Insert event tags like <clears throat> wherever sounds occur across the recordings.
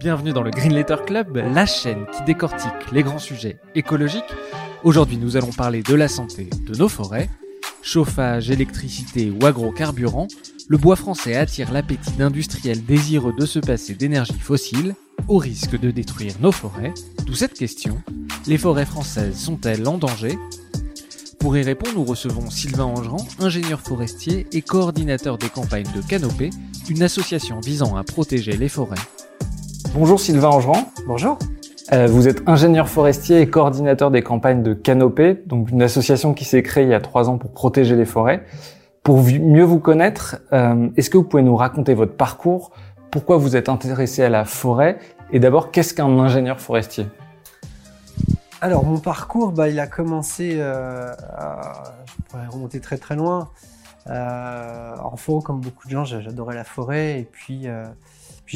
Bienvenue dans le Green Letter Club, la chaîne qui décortique les grands sujets écologiques. Aujourd'hui, nous allons parler de la santé de nos forêts. Chauffage, électricité ou agrocarburant, le bois français attire l'appétit d'industriels désireux de se passer d'énergie fossile, au risque de détruire nos forêts. D'où cette question, les forêts françaises sont-elles en danger? Pour y répondre, nous recevons Sylvain Angerand, ingénieur forestier et coordinateur des campagnes de Canopée, une association visant à protéger les forêts. Bonjour Sylvain Angerand. Bonjour. Euh, vous êtes ingénieur forestier et coordinateur des campagnes de Canopée, donc une association qui s'est créée il y a trois ans pour protéger les forêts. Pour mieux vous connaître, euh, est-ce que vous pouvez nous raconter votre parcours Pourquoi vous êtes intéressé à la forêt Et d'abord, qu'est-ce qu'un ingénieur forestier? Alors, mon parcours, bah, il a commencé, euh, à, je pourrais remonter très très loin. Euh, enfant, comme beaucoup de gens, j'adorais la forêt et puis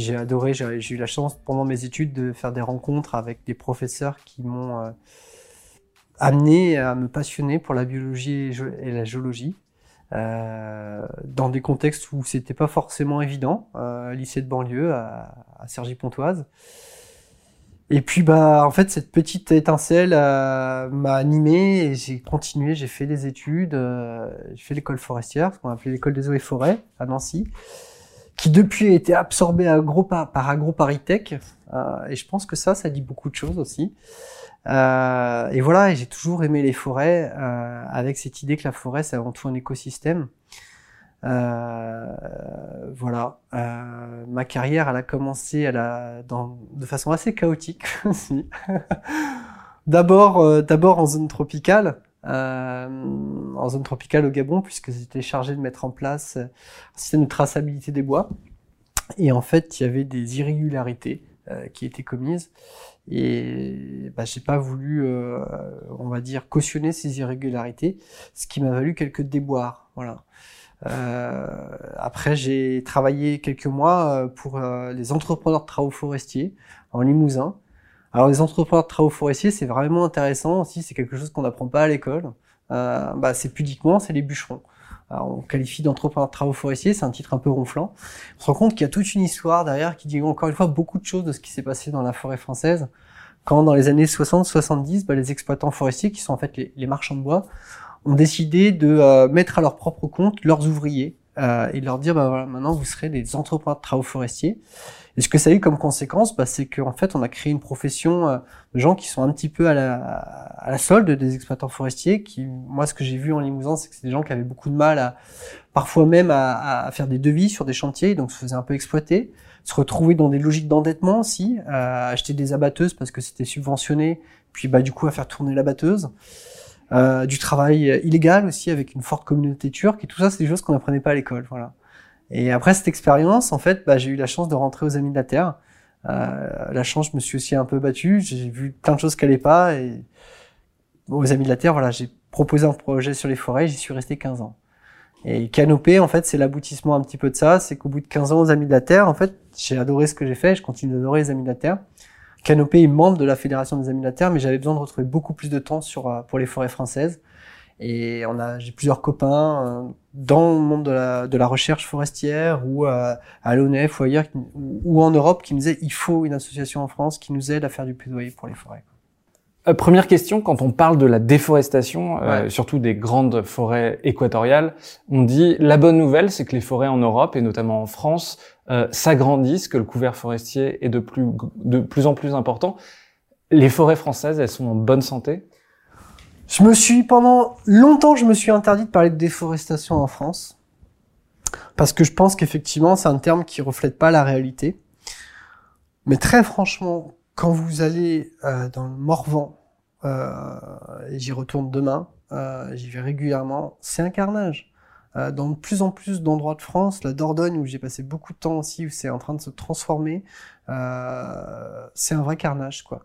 j'ai adoré, j'ai eu la chance pendant mes études de faire des rencontres avec des professeurs qui m'ont euh, amené à me passionner pour la biologie et la géologie. Euh, dans des contextes où c'était pas forcément évident, euh, lycée de banlieue à, à Cergy-Pontoise. Et puis bah en fait cette petite étincelle m'a animé et j'ai continué, j'ai fait des études, j'ai fait l'école forestière, ce qu'on appelait l'école des eaux et forêts à Nancy qui depuis a été absorbé à gros par, par AgroParisTech. Euh, et je pense que ça, ça dit beaucoup de choses aussi. Euh, et voilà, j'ai toujours aimé les forêts, euh, avec cette idée que la forêt, c'est avant tout un écosystème. Euh, voilà, euh, ma carrière, elle a commencé elle a, dans, de façon assez chaotique <laughs> aussi. <laughs> d'abord, euh, d'abord en zone tropicale, euh, en zone tropicale au Gabon, puisque j'étais chargé de mettre en place un système de traçabilité des bois. Et en fait, il y avait des irrégularités euh, qui étaient commises. Et bah, j'ai pas voulu, euh, on va dire, cautionner ces irrégularités, ce qui m'a valu quelques déboires. Voilà. Euh, après, j'ai travaillé quelques mois pour les entrepreneurs de travaux forestiers en Limousin, alors les entrepreneurs de travaux forestiers, c'est vraiment intéressant aussi, c'est quelque chose qu'on n'apprend pas à l'école. Euh, bah, c'est pudiquement, c'est les bûcherons. On qualifie d'entrepreneur de travaux forestiers, c'est un titre un peu ronflant. On se rend compte qu'il y a toute une histoire derrière qui dit encore une fois beaucoup de choses de ce qui s'est passé dans la forêt française. Quand dans les années 60-70, bah, les exploitants forestiers, qui sont en fait les, marchands de bois, ont décidé de euh, mettre à leur propre compte leurs ouvriers euh, et de leur dire bah voilà maintenant vous serez des entrepreneurs de travaux forestiers et ce que ça a eu comme conséquence, bah, c'est qu'en fait, on a créé une profession euh, de gens qui sont un petit peu à la, à la solde des exploitants forestiers. Qui, moi, ce que j'ai vu en Limousin, c'est que c'est des gens qui avaient beaucoup de mal à, parfois même à, à, faire des devis sur des chantiers, donc se faisaient un peu exploiter, se retrouver dans des logiques d'endettement aussi, à acheter des abatteuses parce que c'était subventionné, puis bah du coup à faire tourner la batteuse. Euh, du travail illégal aussi avec une forte communauté turque et tout ça c'est des choses qu'on n'apprenait pas à l'école voilà et après cette expérience, en fait, bah, j'ai eu la chance de rentrer aux Amis de la Terre. Euh, la chance, je me suis aussi un peu battu. J'ai vu plein de choses qui n'allaient pas. Et aux Amis de la Terre, voilà, j'ai proposé un projet sur les forêts. J'y suis resté 15 ans. Et Canopée, en fait, c'est l'aboutissement un petit peu de ça. C'est qu'au bout de 15 ans aux Amis de la Terre, en fait, j'ai adoré ce que j'ai fait. Je continue d'adorer les Amis de la Terre. Canopée est membre de la Fédération des Amis de la Terre, mais j'avais besoin de retrouver beaucoup plus de temps sur euh, pour les forêts françaises. Et on a, j'ai plusieurs copains euh, dans le monde de la, de la recherche forestière ou à, à l'ONF ou ailleurs ou, en Europe qui nous disaient il faut une association en France qui nous aide à faire du plaidoyer pour les forêts. Euh, première question, quand on parle de la déforestation, euh, surtout des grandes forêts équatoriales, on dit la bonne nouvelle, c'est que les forêts en Europe et notamment en France euh, s'agrandissent, que le couvert forestier est de plus, de plus en plus important. Les forêts françaises, elles sont en bonne santé? Je me suis, pendant longtemps, je me suis interdit de parler de déforestation en France. Parce que je pense qu'effectivement, c'est un terme qui reflète pas la réalité. Mais très franchement, quand vous allez euh, dans le Morvan, euh, et j'y retourne demain, euh, j'y vais régulièrement, c'est un carnage. Dans de plus en plus d'endroits de France, la Dordogne où j'ai passé beaucoup de temps aussi, où c'est en train de se transformer, c'est un vrai carnage quoi.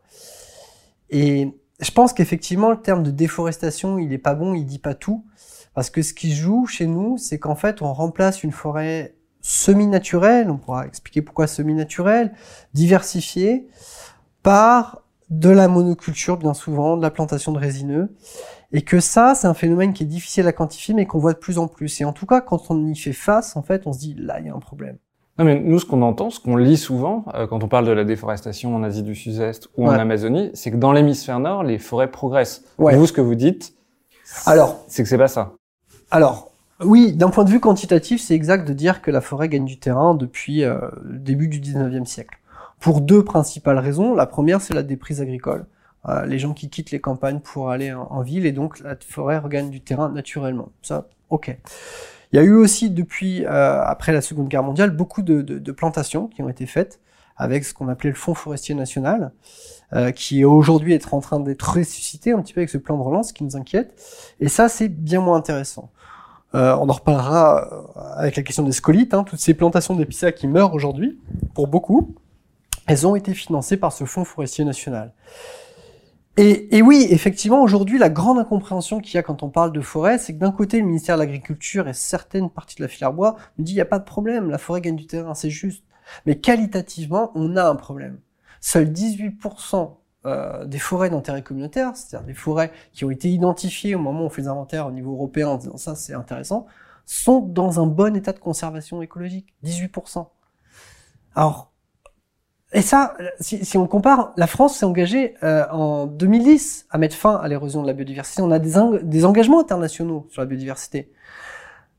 Et je pense qu'effectivement le terme de déforestation il est pas bon, il dit pas tout, parce que ce qui joue chez nous, c'est qu'en fait on remplace une forêt semi-naturelle, on pourra expliquer pourquoi semi-naturelle, diversifiée, par de la monoculture bien souvent, de la plantation de résineux, et que ça, c'est un phénomène qui est difficile à quantifier, mais qu'on voit de plus en plus. Et en tout cas, quand on y fait face, en fait, on se dit, là, il y a un problème. Non, mais nous, ce qu'on entend, ce qu'on lit souvent, euh, quand on parle de la déforestation en Asie du Sud-Est ou en Amazonie, c'est que dans l'hémisphère nord, les forêts progressent. Vous, ce que vous dites, alors, c'est que c'est pas ça. Alors, oui, d'un point de vue quantitatif, c'est exact de dire que la forêt gagne du terrain depuis euh, le début du 19e siècle. Pour deux principales raisons. La première, c'est la déprise agricole. Euh, les gens qui quittent les campagnes pour aller en, ville et donc la forêt regagne du terrain naturellement. Ça, ok. Il y a eu aussi depuis euh, après la Seconde Guerre mondiale beaucoup de, de, plantations qui ont été faites avec ce qu'on appelait le Fonds forestier national, euh, qui aujourd'hui est en train d'être ressuscité un petit peu avec ce plan de relance qui nous inquiète. Et ça, c'est bien moins intéressant. Euh, on en reparlera avec la question des scolites, hein, toutes ces plantations d'épicéas qui meurent aujourd'hui, pour beaucoup, elles ont été financées par ce Fonds forestier national. Et, oui, effectivement, aujourd'hui, la grande incompréhension qu'il y a quand on parle de forêt, c'est que d'un côté, le ministère de l'Agriculture et certaines parties de la filière bois nous dit il n'y a pas de problème, la forêt gagne du terrain, c'est juste. Mais qualitativement, on a un problème. Seuls 18% euh, des forêts d'intérêt communautaire, c'est-à-dire des forêts qui ont été identifiées au moment où on fait les inventaires au niveau européen en disant ça c'est intéressant, sont dans un bon état de conservation écologique. 18%. Alors, et ça, si, si, on compare, la France s'est engagée euh, en 2010 à mettre fin à l'érosion de la biodiversité. On a des, des, engagements internationaux sur la biodiversité.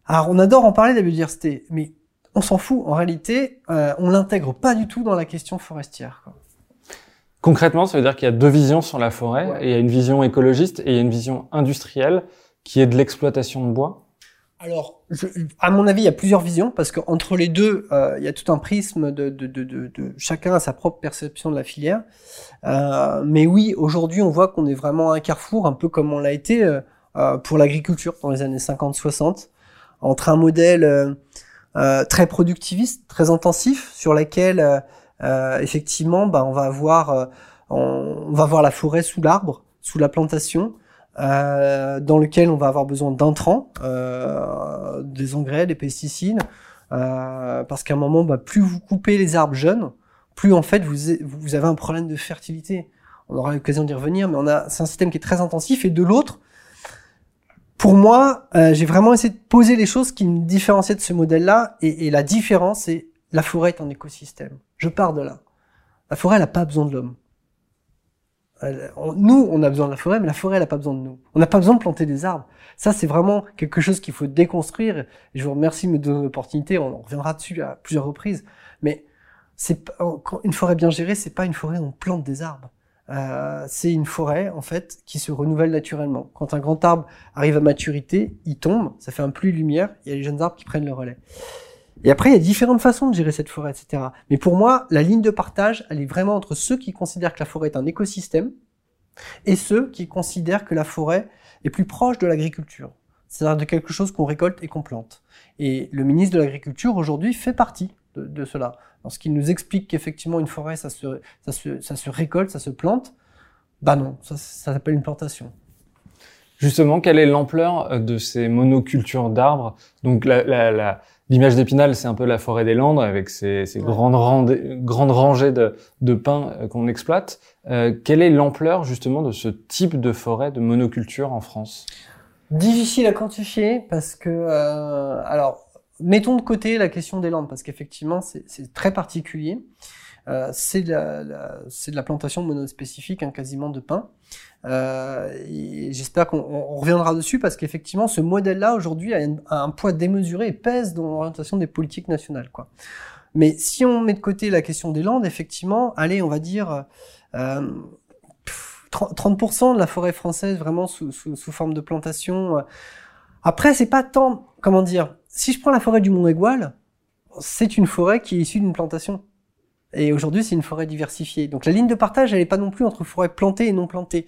Alors, on adore en parler de la biodiversité, mais on s'en fout. En réalité, euh, on l'intègre pas du tout dans la question forestière. Quoi. Concrètement, ça veut dire qu'il y a deux visions sur la forêt. Et il y a une vision écologiste et il y a une vision industrielle qui est de l'exploitation de bois. Alors, je, à mon avis, il y a plusieurs visions parce qu'entre les deux, euh, il y a tout un prisme de, de, de, de, chacun a sa propre perception de la filière. Euh, mais oui, aujourd'hui, on voit qu'on est vraiment à un carrefour, un peu comme on l'a été euh, euh pour l'agriculture dans les années 50-60, entre un modèle euh, euh, très productiviste, très intensif, sur lequel effectivement, bah, on va avoir, on va voir la forêt sous l'arbre, sous la plantation. Euh, dans lequel on va avoir besoin d'intrants, euh, des engrais, des pesticides, euh, parce qu'à un moment, bah, plus vous coupez les arbres jeunes, plus en fait vous, vous avez un problème de fertilité. On aura l'occasion d'y revenir, mais on a c'est un système qui est très intensif. Et de l'autre, pour moi, euh, j'ai vraiment essayé de poser les choses qui me différenciaient de ce modèle-là. Et, et la différence, c'est la forêt est un écosystème. Je pars de là. La forêt, elle n'a pas besoin de l'homme nous, on a besoin de la forêt, mais la forêt, elle n'a pas besoin de nous. On n'a pas besoin de planter des arbres. Ça, c'est vraiment quelque chose qu'il faut déconstruire. Et je vous remercie de me donner l'opportunité. On reviendra dessus à plusieurs reprises. Mais c'est une forêt bien gérée, c'est pas une forêt où on plante des arbres. Euh, c'est une forêt en fait qui se renouvelle naturellement. Quand un grand arbre arrive à maturité, il tombe, ça fait un pluie lumière. Il y a les jeunes arbres qui prennent le relais. Et après, il y a différentes façons de gérer cette forêt, etc. Mais pour moi, la ligne de partage, elle est vraiment entre ceux qui considèrent que la forêt est un écosystème et ceux qui considèrent que la forêt est plus proche de l'agriculture. C'est-à-dire de quelque chose qu'on récolte et qu'on plante. Et le ministre de l'Agriculture, aujourd'hui, fait partie de, cela. Lorsqu'il nous explique qu'effectivement, une forêt, ça se, récolte, ça se plante, bah non, ça, ça s'appelle une plantation. Justement, quelle est l'ampleur de ces monocultures d'arbres? Donc la, la, la L'image d'Épinal, c'est un peu la forêt des Landes avec ces, grandes, grandes rangées de, de pins euh, qu'on exploite. Euh, quelle est l'ampleur justement de ce type de forêt de monoculture en France? Difficile à quantifier parce que, euh, alors, mettons de côté la question des Landes parce qu'effectivement c'est très particulier. Euh, c'est de, de, la plantation monospécifique, hein, quasiment de pins. Euh, J'espère qu'on reviendra dessus parce qu'effectivement, ce modèle-là aujourd'hui a, un poids démesuré et pèse dans l'orientation des politiques nationales. Quoi. Mais si on met de côté la question des Landes, effectivement, allez, on va dire euh, 30% de la forêt française vraiment sous, sous, sous forme de plantation. Après, c'est pas tant, comment dire, si je prends la forêt du Mont-Égual, c'est une forêt qui est issue d'une plantation. Et aujourd'hui, c'est une forêt diversifiée. Donc la ligne de partage, elle n'est pas non plus entre forêt plantée et non plantée.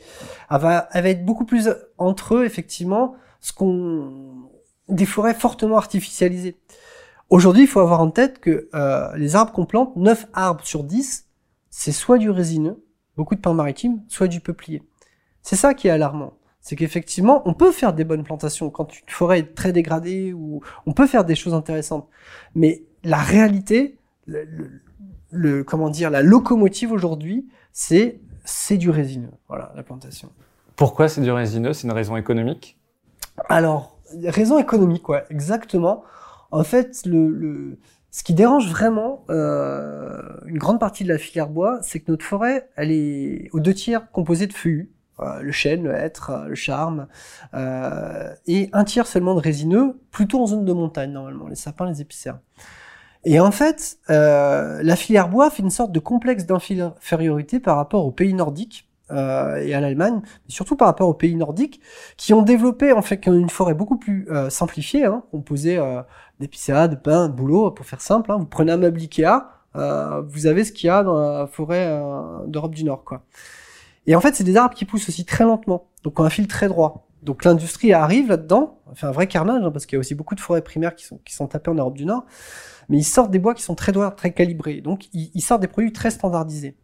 Elle va, elle va être beaucoup plus entre eux, effectivement, ce qu'on des forêts fortement artificialisées. Aujourd'hui, il faut avoir en tête que euh, les arbres qu'on plante, 9 arbres sur 10, c'est soit du résineux, beaucoup de pins maritimes, soit du peuplier. C'est ça qui est alarmant. C'est qu'effectivement, on peut faire des bonnes plantations quand une forêt est très dégradée ou on peut faire des choses intéressantes. Mais la réalité, le, comment dire, la locomotive aujourd'hui, c'est c'est du résineux. Voilà, la plantation. Pourquoi c'est du résineux? C'est une raison économique? Alors, raison économique, ouais, exactement. En fait, le, ce qui dérange vraiment euh, une grande partie de la filière bois, c'est que notre forêt, elle est aux deux tiers composée de feuillus, euh, le chêne, le hêtre, euh, le charme, et un tiers seulement de résineux, plutôt en zone de montagne normalement, les sapins, les épicéas. Et en fait, la filière bois fait une sorte de complexe d'infériorité par rapport aux pays nordiques, euh, et à l'Allemagne, mais surtout par rapport aux pays nordiques, qui ont développé en fait une forêt beaucoup plus euh, simplifiée, hein, composée euh, d'épicéas, de pins, de bouleaux, pour faire simple. Hein. Vous prenez un meuble Ikea, euh, vous avez ce qu'il y a dans la forêt euh, d'Europe du Nord, quoi. Et en fait, c'est des arbres qui poussent aussi très lentement, donc ont un fil très droit. Donc l'industrie arrive là-dedans, fait un vrai carnage, hein, parce qu'il y a aussi beaucoup de forêts primaires qui sont, qui sont tapées en Europe du Nord, mais ils sortent des bois qui sont très droits, très calibrés. Donc ils, ils sortent des produits très standardisés.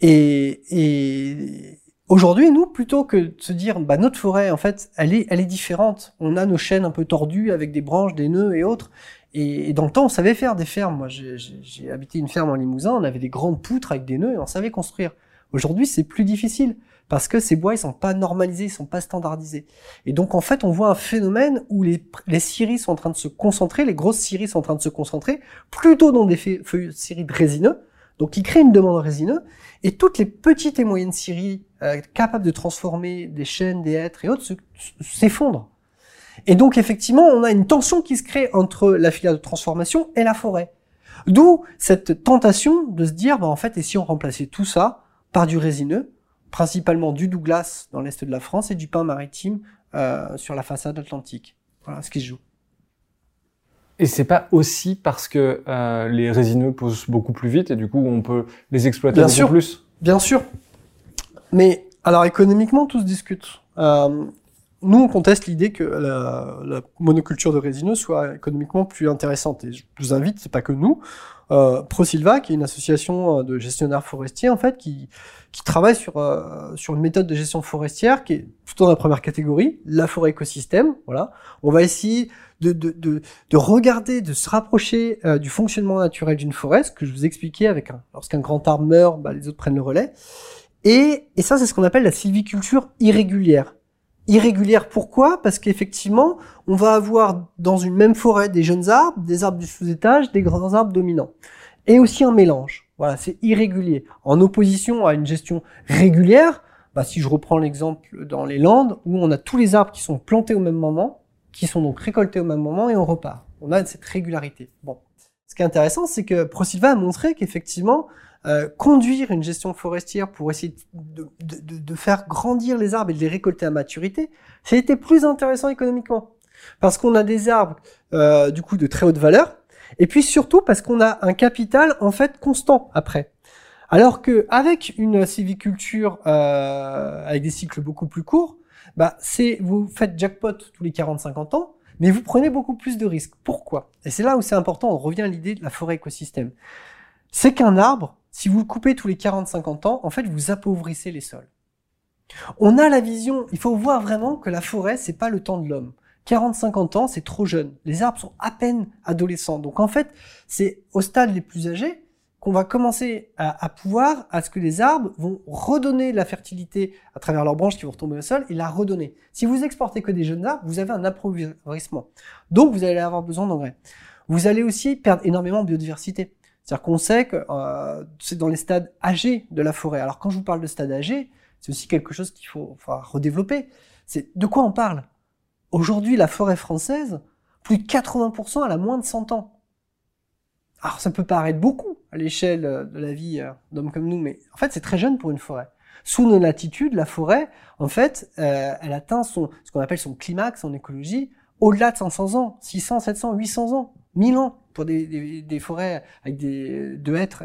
Et, et aujourd'hui, nous, plutôt que de se dire, bah, notre forêt, en fait, elle est, elle est différente. On a nos chaînes un peu tordues avec des branches, des nœuds et autres. Et, dans le temps, on savait faire des fermes. Moi, j'ai habité une ferme en Limousin, on avait des grandes poutres avec des nœuds et on savait construire. Aujourd'hui, c'est plus difficile parce que ces bois, ils sont pas normalisés, ils sont pas standardisés. Et donc, en fait, on voit un phénomène où les, les scieries sont en train de se concentrer, les grosses scieries sont en train de se concentrer plutôt dans des feuilles scieries résineux, donc ils créent une demande résineux, et toutes les petites et moyennes scieries euh, capables de transformer des chênes, des hêtres et autres s'effondrent. Et donc effectivement, on a une tension qui se crée entre la filière de transformation et la forêt. D'où cette tentation de se dire, bah, en fait, et si on remplaçait tout ça par du résineux, principalement du Douglas dans l'est de la France et du pin maritime euh, sur la façade atlantique. Voilà ce qui se joue. Et c'est pas aussi parce que euh, les résineux poussent beaucoup plus vite et du coup on peut les exploiter Bien beaucoup sûr. plus? Bien sûr. Mais alors économiquement, tout se discute. Euh, nous, on conteste l'idée que la, la, monoculture de résineux soit économiquement plus intéressante. Et je vous invite, c'est pas que nous, euh, ProSilva, qui est une association euh, de gestionnaires forestiers, en fait, qui, qui travaille sur, euh, sur une méthode de gestion forestière qui est plutôt dans la première catégorie, la forêt écosystème. Voilà. On va essayer de, de, de, de regarder, de se rapprocher euh, du fonctionnement naturel d'une forêt, ce que je vous expliquais avec un, lorsqu'un grand arbre meurt, bah, les autres prennent le relais. Et, et ça, c'est ce qu'on appelle la sylviculture irrégulière. Irrégulière, pourquoi? Parce qu'effectivement, on va avoir dans une même forêt des jeunes arbres, des arbres du sous-étage, des grands arbres dominants. Et aussi un mélange. Voilà, c'est irrégulier. En opposition à une gestion régulière, bah, si je reprends l'exemple dans les Landes, où on a tous les arbres qui sont plantés au même moment, qui sont donc récoltés au même moment et on repart. On a cette régularité. Bon. Ce qui est intéressant, c'est que ProSilva a montré qu'effectivement, euh, conduire une gestion forestière pour essayer de, de, de, faire grandir les arbres et de les récolter à maturité, ça a été plus intéressant économiquement. Parce qu'on a des arbres, euh, du coup, de très haute valeur, et puis surtout parce qu'on a un capital, en fait, constant après. Alors que avec une civiculture euh, avec des cycles beaucoup plus courts, bah, c'est vous faites jackpot tous les 40-50 ans, mais vous prenez beaucoup plus de risques. Pourquoi? Et c'est là où c'est important, on revient à l'idée de la forêt écosystème. C'est qu'un arbre, si vous le coupez tous les 40-50 ans, en fait, vous appauvrissez les sols. On a la vision, il faut voir vraiment que la forêt, c'est pas le temps de l'homme. 40-50 ans, c'est trop jeune. Les arbres sont à peine adolescents. Donc en fait, c'est au stade les plus âgés qu'on va commencer à, pouvoir, à ce que les arbres vont redonner la fertilité à travers leurs branches qui vont retomber au sol et la redonner. Si vous exportez que des jeunes arbres, vous avez un appauvrissement. Donc vous allez avoir besoin d'engrais. Vous allez aussi perdre énormément de biodiversité. C'est-à-dire qu'on sait que euh, c'est dans les stades âgés de la forêt. Alors quand je vous parle de stade âgé, c'est aussi quelque chose qu'il faut, redévelopper. C'est de quoi on parle? Aujourd'hui, la forêt française, plus de 80% elle a moins de 100 ans. Alors ça peut paraître beaucoup à l'échelle euh, de la vie euh, d'hommes comme nous, mais en fait c'est très jeune pour une forêt. Sous nos latitudes, la forêt, en fait, elle atteint son, ce qu'on appelle son climax en écologie au-delà de 500 ans, 600, 700, 800 ans, 1000 ans pour des, forêts avec des de hêtres,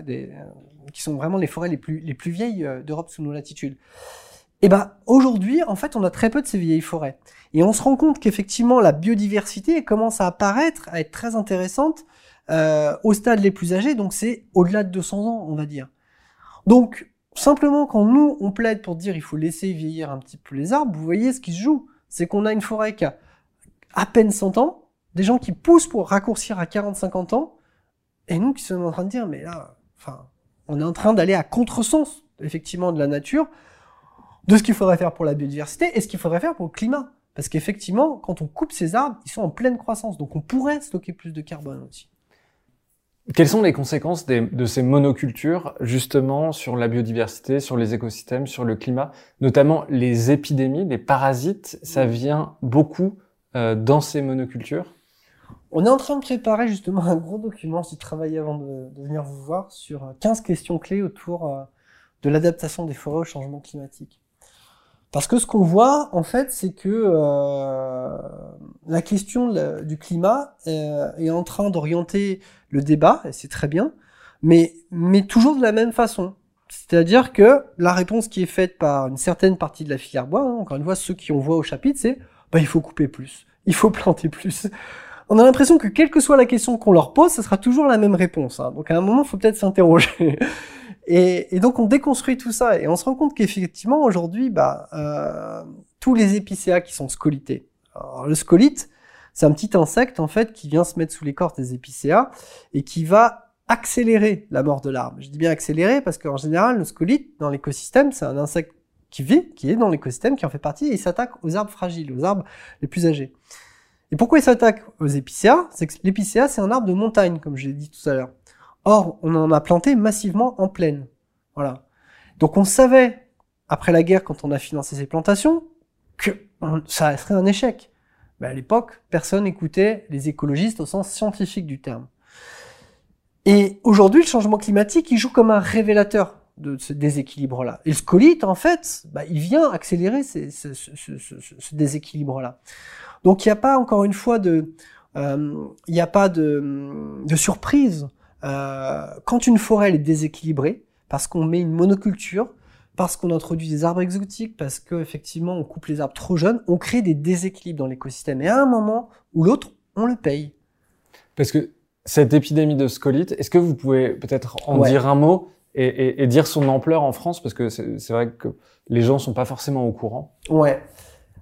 qui sont vraiment les forêts les plus les plus vieilles d'Europe sous nos latitudes. Et ben aujourd'hui, en fait, on a très peu de ces vieilles forêts. Et on se rend compte qu'effectivement, la biodiversité commence à apparaître, à être très intéressante euh, au stade les plus âgés, donc c'est au-delà de 200 ans, on va dire. Donc, simplement, quand nous, on plaide pour dire il faut laisser vieillir un petit peu les arbres, vous voyez ce qui se joue. C'est qu'on a une forêt qui a à peine 100 ans, des gens qui poussent pour raccourcir à 40-50 ans, et nous qui sommes en train de dire, mais là, enfin, on est en train d'aller à contresens, effectivement, de la nature, de ce qu'il faudrait faire pour la biodiversité et ce qu'il faudrait faire pour le climat. Parce qu'effectivement, quand on coupe ces arbres, ils sont en pleine croissance. Donc on pourrait stocker plus de carbone aussi. Quelles sont les conséquences de ces monocultures justement sur la biodiversité, sur les écosystèmes, sur le climat, notamment les épidémies, les parasites, ça vient beaucoup euh, dans ces monocultures? On est en train de préparer justement un gros document, j'ai travaillé avant de, venir vous voir, sur 15 questions clés autour euh, de l'adaptation des forêts au changement climatique. Parce que ce qu'on voit, en fait, c'est que euh, la question du climat euh, est en train d'orienter le débat, et c'est très bien, mais, toujours de la même façon. C'est-à-dire que la réponse qui est faite par une certaine partie de la filière bois, hein, encore une fois, ceux qui ont voix au chapitre, c'est bah, il faut couper plus, il faut planter plus. On a l'impression que quelle que soit la question qu'on leur pose, ce sera toujours la même réponse. Hein. Donc à un moment, il faut peut-être s'interroger. <laughs> Et, et, donc on déconstruit tout ça et on se rend compte qu'effectivement aujourd'hui, bah, euh, tous les épicéas qui sont scolités. Alors, le scolite, c'est un petit insecte en fait qui vient se mettre sous l'écorce des épicéas et qui va accélérer la mort de l'arbre. Je dis bien accélérer parce qu'en général, le scolite dans l'écosystème, c'est un insecte qui vit, qui est dans l'écosystème, qui en fait partie, et il s'attaque aux arbres fragiles, aux arbres les plus âgés. Et pourquoi il s'attaque aux épicéas? C'est que l'épicéa, c'est un arbre de montagne, comme je l'ai dit tout à l'heure. Or, on en a planté massivement en plaine. Voilà. Donc on savait, après la guerre, quand on a financé ces plantations, que ça serait un échec. Mais à l'époque, personne n'écoutait les écologistes au sens scientifique du terme. Et aujourd'hui, le changement climatique, il joue comme un révélateur de ce déséquilibre-là. Et le scolite, en fait, bah, il vient accélérer ce, déséquilibre-là. Donc il n'y a pas, encore une fois, de, euh, il n'y a pas de, de surprise euh, quand une forêt est déséquilibrée, parce qu'on met une monoculture, parce qu'on introduit des arbres exotiques, parce qu'effectivement on coupe les arbres trop jeunes, on crée des déséquilibres dans l'écosystème. Et à un moment ou l'autre, on le paye. Parce que cette épidémie de scolite, est-ce que vous pouvez peut-être en dire un mot et, et, et, dire son ampleur en France? Parce que c'est vrai que les gens sont pas forcément au courant. Ouais.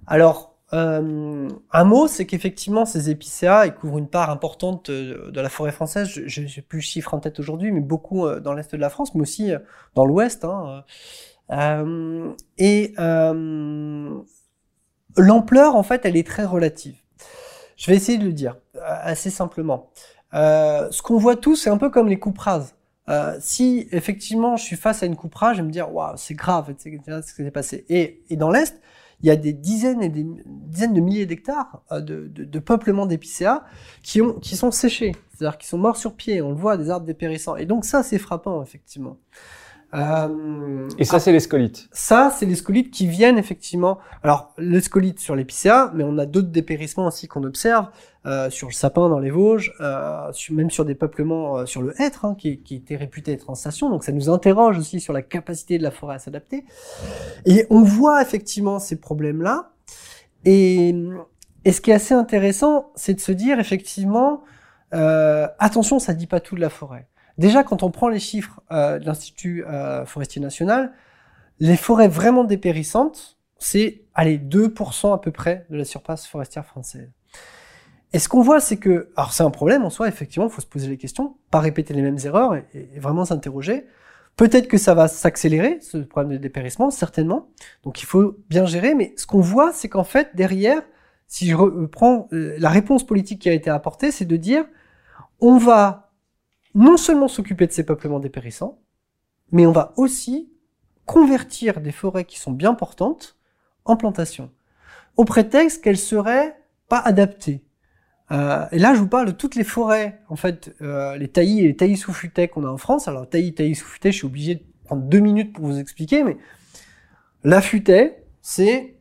Alors, euh, un mot, c'est qu'effectivement, ces épicéas, ils couvrent une part importante de, la forêt française. Je n'ai plus le chiffre en tête aujourd'hui, mais beaucoup euh, dans l'est de la France, mais aussi euh, dans l'ouest. Hein. Euh, et l'ampleur, en fait, elle est très relative. Je vais essayer de le dire assez simplement. ce qu'on voit tous, c'est un peu comme les coupes rases. si effectivement je suis face à une coupe rase, je vais me dire waouh, c'est grave, ce qui s'est passé. Et dans l'est, il y a des dizaines et des dizaines de milliers d'hectares euh, de, de, de, peuplement d'épicéas qui, qui sont séchés, c'est-à-dire qui sont morts sur pied. On le voit, des arbres dépérissants. Et donc ça, c'est frappant, effectivement. Euh, et ça, c'est les scolites. Ça, c'est les scolites qui viennent effectivement. Alors, les scolites sur l'épicéa, mais on a d'autres dépérissements aussi qu'on observe euh, sur le sapin dans les Vosges, euh, sur, même sur des peuplements euh, sur le hêtre, hein, qui, qui était réputé être en station. Donc, ça nous interroge aussi sur la capacité de la forêt à s'adapter. Et on voit effectivement ces problèmes-là. Et, et ce qui est assez intéressant, c'est de se dire effectivement, euh, attention, ça dit pas tout de la forêt. Déjà, quand on prend les chiffres euh, de l'Institut euh, forestier national, les forêts vraiment dépérissantes, c'est allez 2% à peu près de la surface forestière française. Et ce qu'on voit, c'est que, alors c'est un problème en soi, effectivement, il faut se poser les questions, pas répéter les mêmes erreurs et, vraiment s'interroger. Peut-être que ça va s'accélérer, ce problème de dépérissement, certainement. Donc il faut bien gérer, mais ce qu'on voit, c'est qu'en fait, derrière, si je reprends euh, la réponse politique qui a été apportée, c'est de dire, on va non seulement s'occuper de ces peuplements dépérissants, mais on va aussi convertir des forêts qui sont bien portantes en plantations, au prétexte qu'elles seraient pas adaptées. Euh, et là, je vous parle de toutes les forêts, en fait, euh, les taillis et les taillis sous futaie qu'on a en France. Alors, taillis, taillis sous futaie, je suis obligé de prendre deux minutes pour vous expliquer, mais la futaie, c'est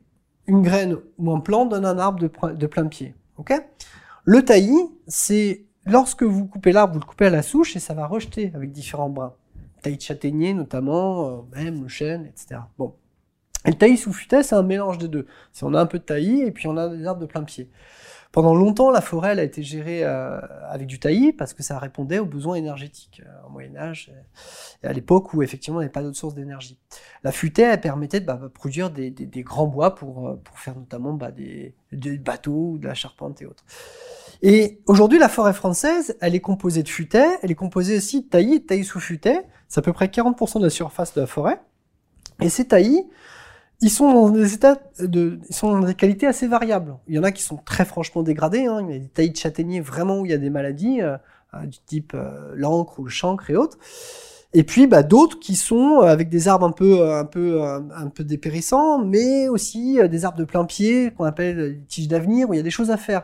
une graine ou un plant donne un arbre de, de plein pied. Le taillis, c'est lorsque vous coupez l'arbre, vous le coupez à la souche et ça va rejeter avec différents brins. Taille de châtaignier notamment, euh, même le chêne, etc. Bon. Et le taillis sous futaie, c'est un mélange des deux. C'est on a un peu de taillis et puis on a des arbres de plein pied. Pendant longtemps, la forêt elle a été gérée euh, avec du taillis parce que ça répondait aux besoins énergétiques euh, au Moyen Âge et à l'époque où effectivement il n'y avait pas d'autres sources d'énergie. La futaie elle permettait de bah, produire des, des, des, grands bois pour, euh, pour faire notamment bah, des, des bateaux, de la charpente et autres. Et aujourd'hui, la forêt française, elle est composée de futaie, elle est composée aussi de taillis de taillis sous futaie. C'est à peu près 40% de la surface de la forêt. Et ces taillis, ils sont dans des états de, ils sont dans des qualités assez variables. Il y en a qui sont très franchement dégradés. Hein. Il y a des taillis de châtaigniers vraiment où il y a des maladies euh, euh du type euh, l'encre ou le chancre et autres. Et puis bah, d'autres qui sont avec des arbres un peu un peu un peu dépérissants, mais aussi euh, des arbres de plein pied qu'on appelle des tiges d'avenir où il y a des choses à faire.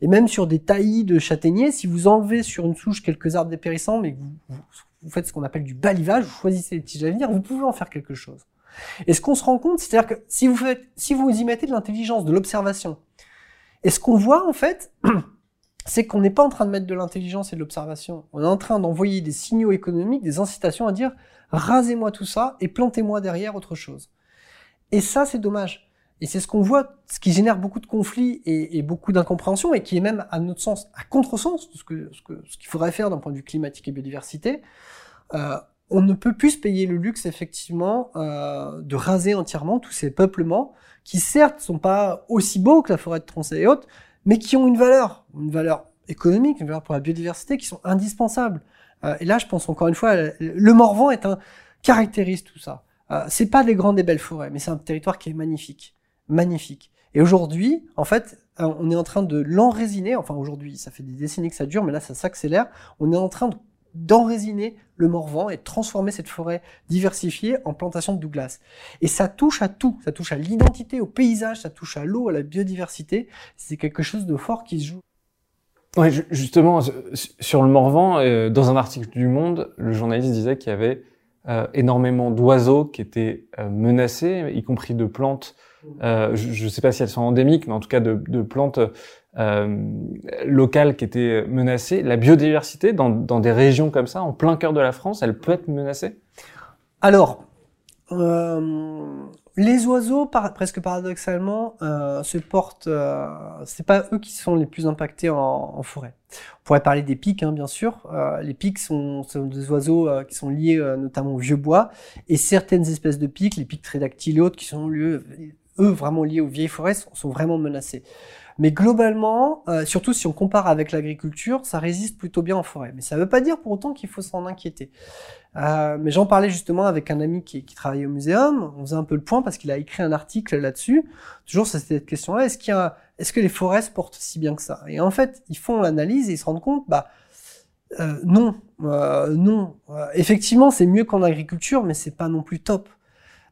Et même sur des taillis de châtaigniers, si vous enlevez sur une souche quelques arbres dépérissants, mais que vous, faites ce qu'on appelle du balivage, vous choisissez les tiges d'avenir, vous pouvez en faire quelque chose. Et ce qu'on se rend compte, c'est-à-dire que si vous, si vous y mettez de l'intelligence, de l'observation, et ce qu'on voit en fait, <clears throat> c'est qu'on n'est pas en train de mettre de l'intelligence et de l'observation. On est en train d'envoyer des signaux économiques, des incitations à dire rasez-moi tout ça et plantez-moi derrière autre chose. Et ça, c'est dommage. Et c'est ce qu'on voit, ce qui génère beaucoup de conflits et, beaucoup d'incompréhension et qui est même, à notre sens, à contresens de ce que ce qu'il ce qu'il faudrait faire d'un point de vue climatique et biodiversité. Euh, on ne peut plus se payer le luxe effectivement euh, de raser entièrement tous ces peuplements qui certes sont pas aussi beaux que la forêt de Tronchet et autres, mais qui ont une valeur, une valeur économique, une valeur pour la biodiversité, qui sont indispensables. Euh, et là, je pense encore une fois, le Morvan est un caractérise tout ça. Euh, c'est pas des grandes et belles forêts, mais c'est un territoire qui est magnifique, magnifique. Et aujourd'hui, en fait, euh, on est en train de l'enrésiner. Enfin, aujourd'hui, ça fait des décennies que ça dure, mais là, ça s'accélère. On est en train de d'enrésiner le Morvan et de transformer cette forêt diversifiée en plantation de Douglas. Et ça touche à tout, ça touche à l'identité, au paysage, ça touche à l'eau, à la biodiversité. C'est quelque chose de fort qui se joue. Oui, justement, sur le Morvan, euh, dans un article du Monde, le journaliste disait qu'il y avait euh, énormément d'oiseaux qui étaient menacés, y compris de plantes. Je ne sais pas si elles sont endémiques, mais en tout cas de, plantes euh, locales qui étaient menacées. La biodiversité dans, des régions comme ça, en plein cœur de la France, elle peut être menacée? Alors, euh, les oiseaux, presque paradoxalement, euh, se portent. Euh, c'est pas eux qui sont les plus impactés en, forêt. On pourrait parler des pics, hein, bien sûr. Euh, les pics sont, des oiseaux euh, qui sont liés notamment au vieux bois, et certaines espèces de pics, les pics trédactyles et autres, qui sont lieux, eux vraiment liés aux vieilles forêts, sont, vraiment menacés. Mais globalement, euh, surtout si on compare avec l'agriculture, ça résiste plutôt bien en forêt. Mais ça ne veut pas dire pour autant qu'il faut s'en inquiéter. Euh, mais j'en parlais justement avec un ami qui, qui, travaillait au muséum. On faisait un peu le point parce qu'il a écrit un article là-dessus. Toujours sur cette question-là. Est-ce qu'il y a, est-ce que les forêts se portent si bien que ça? Et en fait, ils font l'analyse et ils se rendent compte, bah euh, non, non. Effectivement, c'est mieux qu'en agriculture, mais c'est pas non plus top.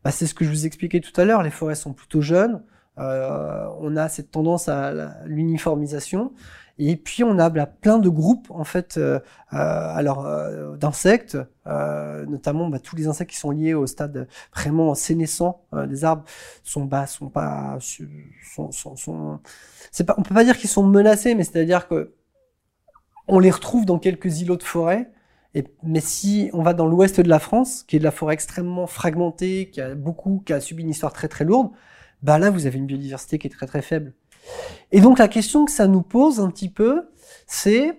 Bah, c'est ce que je vous expliquais tout à l'heure. Les forêts sont plutôt jeunes. Euh, on a cette tendance à l'uniformisation. Et puis on a bah, plein de groupes en fait, euh, euh alors d'insectes, notamment bah, tous les insectes qui sont liés au stade vraiment sénescent des arbres sont bah, sont pas sont, sont, sont c'est peut pas dire qu'ils sont menacés, mais c'est-à-dire que on les retrouve dans quelques îlots de forêt. Et, mais si on va dans l'ouest de la France, qui est de la forêt extrêmement fragmentée, qui a beaucoup, qui a subi une histoire très très lourde, bah là vous avez une biodiversité qui est très très faible. Et donc la question que ça nous pose un petit peu, c'est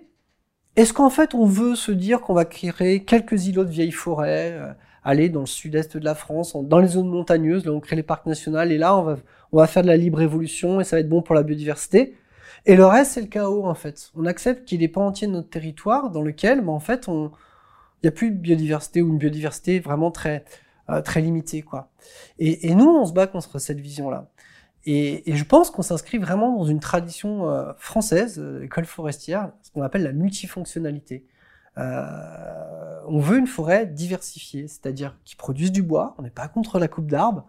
est-ce qu'en fait on veut se dire qu'on va créer quelques îlots de vieilles forêts, euh, aller dans le sud-est de la France, dans les zones montagneuses, là on crée les parcs nationaux, et là on va, on va faire de la libre évolution et ça va être bon pour la biodiversité. Et le reste c'est le chaos en fait. On accepte qu'il n'est pas entier de notre territoire dans lequel, bah, en fait, on, il n'y a plus de biodiversité ou une biodiversité vraiment très euh, très limité, quoi. Et, et, nous, on se bat contre cette vision-là. Et, et, je pense qu'on s'inscrit vraiment dans une tradition euh, française, euh, école forestière, ce qu'on appelle la multifonctionnalité. Euh, on veut une forêt diversifiée, c'est-à-dire qui produise du bois. On n'est pas contre la coupe d'arbres,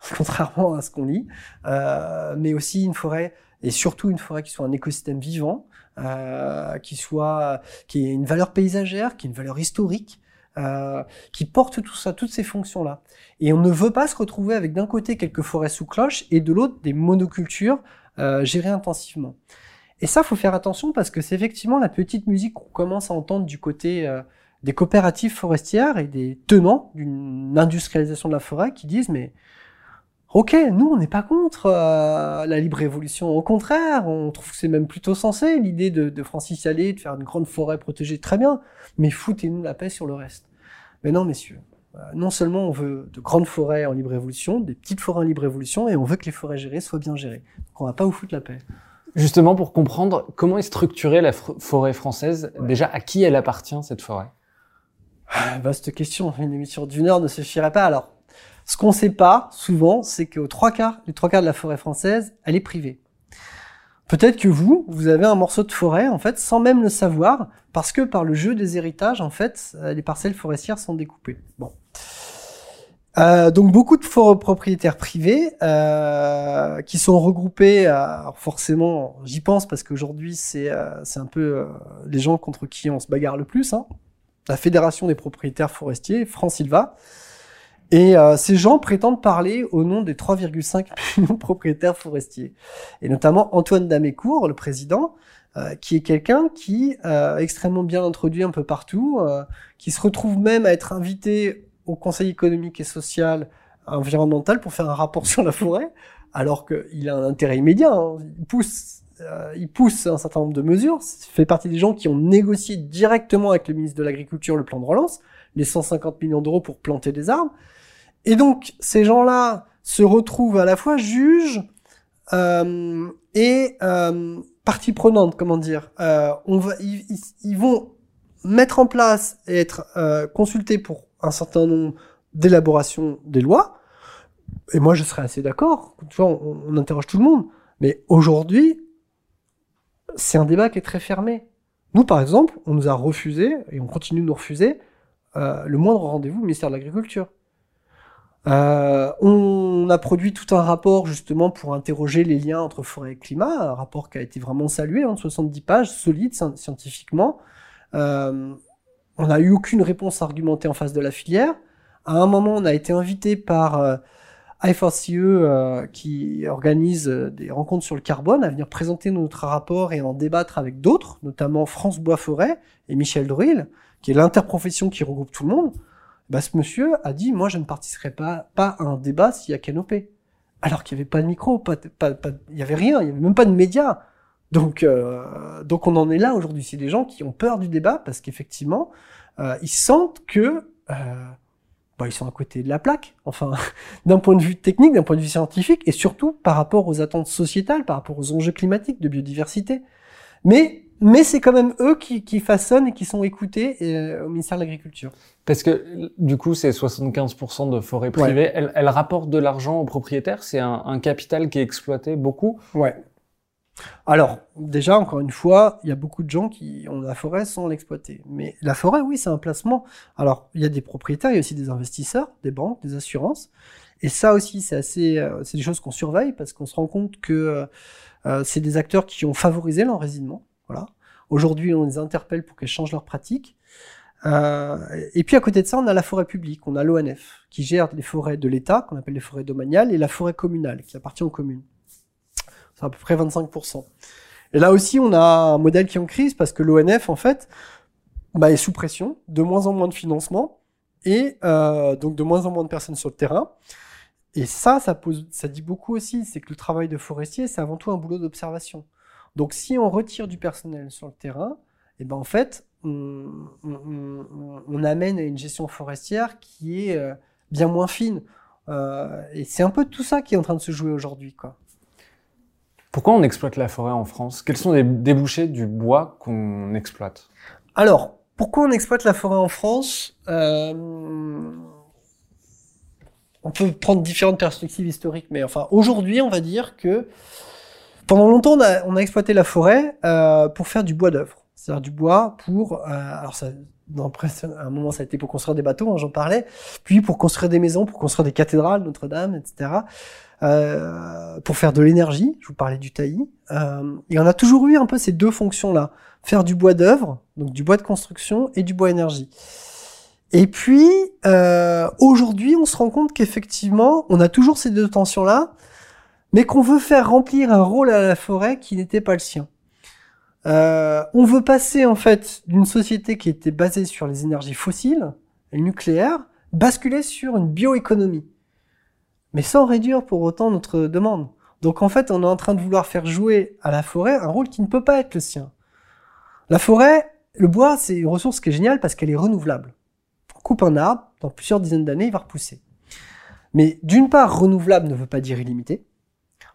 <laughs> contrairement à ce qu'on lit, euh, mais aussi une forêt et surtout une forêt qui soit un écosystème vivant, euh, qui soit qui ait une valeur paysagère, qui ait une valeur historique, euh, qui porte tout ça, toutes ces fonctions-là. Et on ne veut pas se retrouver avec d'un côté quelques forêts sous cloche et de l'autre des monocultures euh, gérées intensivement. Et ça, faut faire attention parce que c'est effectivement la petite musique qu'on commence à entendre du côté euh, des coopératives forestières et des tenants d'une industrialisation de la forêt qui disent mais Ok, nous on n'est pas contre euh, la libre évolution, au contraire, on trouve que c'est même plutôt sensé l'idée de, de Francis Allais de faire une grande forêt protégée, très bien, mais foutez-nous la paix sur le reste. Mais non, messieurs, euh, non seulement on veut de grandes forêts en libre évolution, des petites forêts en libre évolution, et on veut que les forêts gérées soient bien gérées. Donc on va pas vous foutre la paix. Justement, pour comprendre comment est structurée la forêt française, déjà à qui elle appartient cette forêt? Ah, Vaste question, une émission d'une heure ne suffirait pas. Alors, ce qu'on sait pas souvent, c'est qu'aux trois quarts, les trois quarts de la forêt française, elle est privée. Peut-être que vous, vous avez un morceau de forêt, en fait, sans même le savoir, parce que par le jeu des héritages, en fait, euh, les parcelles forestières sont découpées. Bon. Euh, donc beaucoup de propriétaires privés euh, qui sont regroupés, forcément, j'y pense parce qu'aujourd'hui c'est euh, un peu les gens contre qui on se bagarre le plus. Hein. La Fédération des propriétaires forestiers, France Silva. Et ces gens prétendent parler au nom des 3,5 <laughs> millions de propriétaires forestiers. Et notamment Antoine Damécourt, le président, qui est quelqu'un qui est extrêmement bien introduit un peu partout, qui se retrouve même à être invité au Conseil économique et social environnemental pour faire un rapport <laughs> sur la forêt, alors qu'il a un intérêt immédiat. Hein. Il pousse, euh, il pousse un certain nombre de mesures. Il fait partie des gens qui ont négocié directement avec le ministre de l'Agriculture le plan de relance, les 150 millions d'euros pour planter des arbres. Et donc ces gens-là se retrouvent à la fois juges euh, et euh, partie prenante, comment dire. Euh, on va, ils, vont mettre en place et être euh, consultés pour un certain nombre d'élaborations des lois. Et moi, je serais assez d'accord. Tu vois, on, on, interroge tout le monde. Mais aujourd'hui, c'est un débat qui est très fermé. Nous, par exemple, on nous a refusé, et on continue de nous refuser, euh, le moindre rendez-vous au ministère de l'Agriculture. Euh, on a produit tout un rapport justement pour interroger les liens entre forêt et climat, un rapport qui a été vraiment salué, en hein, 70 pages, solide scientifiquement. Euh, on n'a eu aucune réponse argumentée en face de la filière. À un moment, on a été invité par euh, I4CE, euh, qui organise euh, des rencontres sur le carbone, à venir présenter notre rapport et en débattre avec d'autres, notamment France Bois Forêt et Michel Druil, qui est l'interprofession qui regroupe tout le monde. Bah, ce monsieur a dit, moi, je ne participerai pas, à un débat s'il y a canopé. Alors qu'il n'y avait pas de micro, pas, il n'y avait rien, il n'y avait même pas de médias. Donc, euh, donc on en est là aujourd'hui. C'est des gens qui ont peur du débat parce qu'effectivement, euh, ils sentent que euh, bah, ils sont à côté de la plaque. Enfin, <laughs> d'un point de vue technique, d'un point de vue scientifique, et surtout par rapport aux attentes sociétales, par rapport aux enjeux climatiques, de biodiversité. Mais mais c'est quand même eux qui, qui, façonnent et qui sont écoutés euh, au ministère de l'Agriculture. Parce que du coup, c'est 75% de forêts privées. Elles, elles, rapportent de l'argent aux propriétaires. C'est un, un, capital qui est exploité beaucoup. Ouais. Alors, déjà, encore une fois, il y a beaucoup de gens qui ont la forêt sans l'exploiter. Mais la forêt, oui, c'est un placement. Alors, il y a des propriétaires, il y a aussi des investisseurs, des banques, des assurances. Et ça aussi, c'est assez, euh, c'est des choses qu'on surveille parce qu'on se rend compte que euh, euh, c'est des acteurs qui ont favorisé l'enracinement. Voilà. Aujourd'hui, on les interpelle pour qu'elles changent leurs pratiques. Euh, et puis à côté de ça, on a la forêt publique, on a l'ONF qui gère les forêts de l'État, qu'on appelle les forêts domaniales, et la forêt communale qui appartient aux communes à peu près 25%. Et là aussi, on a un modèle qui est en crise parce que l'ONF, en fait, bah, est sous pression, de moins en moins de financement et euh, donc de moins en moins de personnes sur le terrain. Et ça, ça, pose, ça dit beaucoup aussi, c'est que le travail de forestier, c'est avant tout un boulot d'observation. Donc si on retire du personnel sur le terrain, et eh ben en fait, on, on, on, amène à une gestion forestière qui est euh, bien moins fine. Euh, et c'est un peu tout ça qui est en train de se jouer aujourd'hui, quoi. Pourquoi on exploite la forêt en France? Quels sont les débouchés du bois qu'on exploite? Alors, pourquoi on exploite la forêt en France? Euh... On peut prendre différentes perspectives historiques, mais enfin, aujourd'hui, on va dire que pendant longtemps, on a, on a exploité la forêt euh, pour faire du bois d'œuvre. C'est-à-dire du bois pour... Euh, alors, ça, dans, à un moment, ça a été pour construire des bateaux, hein, j'en parlais, puis pour construire des maisons, pour construire des cathédrales, Notre-Dame, etc. Euh, pour faire de l'énergie. Je vous parlais du taillis. Euh, et on a toujours eu un peu ces deux fonctions-là. Faire du bois d'œuvre, donc du bois de construction, et du bois énergie. Et puis, euh, aujourd'hui, on se rend compte qu'effectivement, on a toujours ces deux tensions-là, mais qu'on veut faire remplir un rôle à la forêt qui n'était pas le sien. Euh, on veut passer en fait d'une société qui était basée sur les énergies fossiles, le nucléaire, basculer sur une bioéconomie. mais sans réduire pour autant notre demande. Donc en fait, on est en train de vouloir faire jouer à la forêt un rôle qui ne peut pas être le sien. La forêt, le bois, c'est une ressource qui est géniale parce qu'elle est renouvelable. On coupe un arbre, dans plusieurs dizaines d'années, il va repousser. Mais d'une part, renouvelable ne veut pas dire illimité.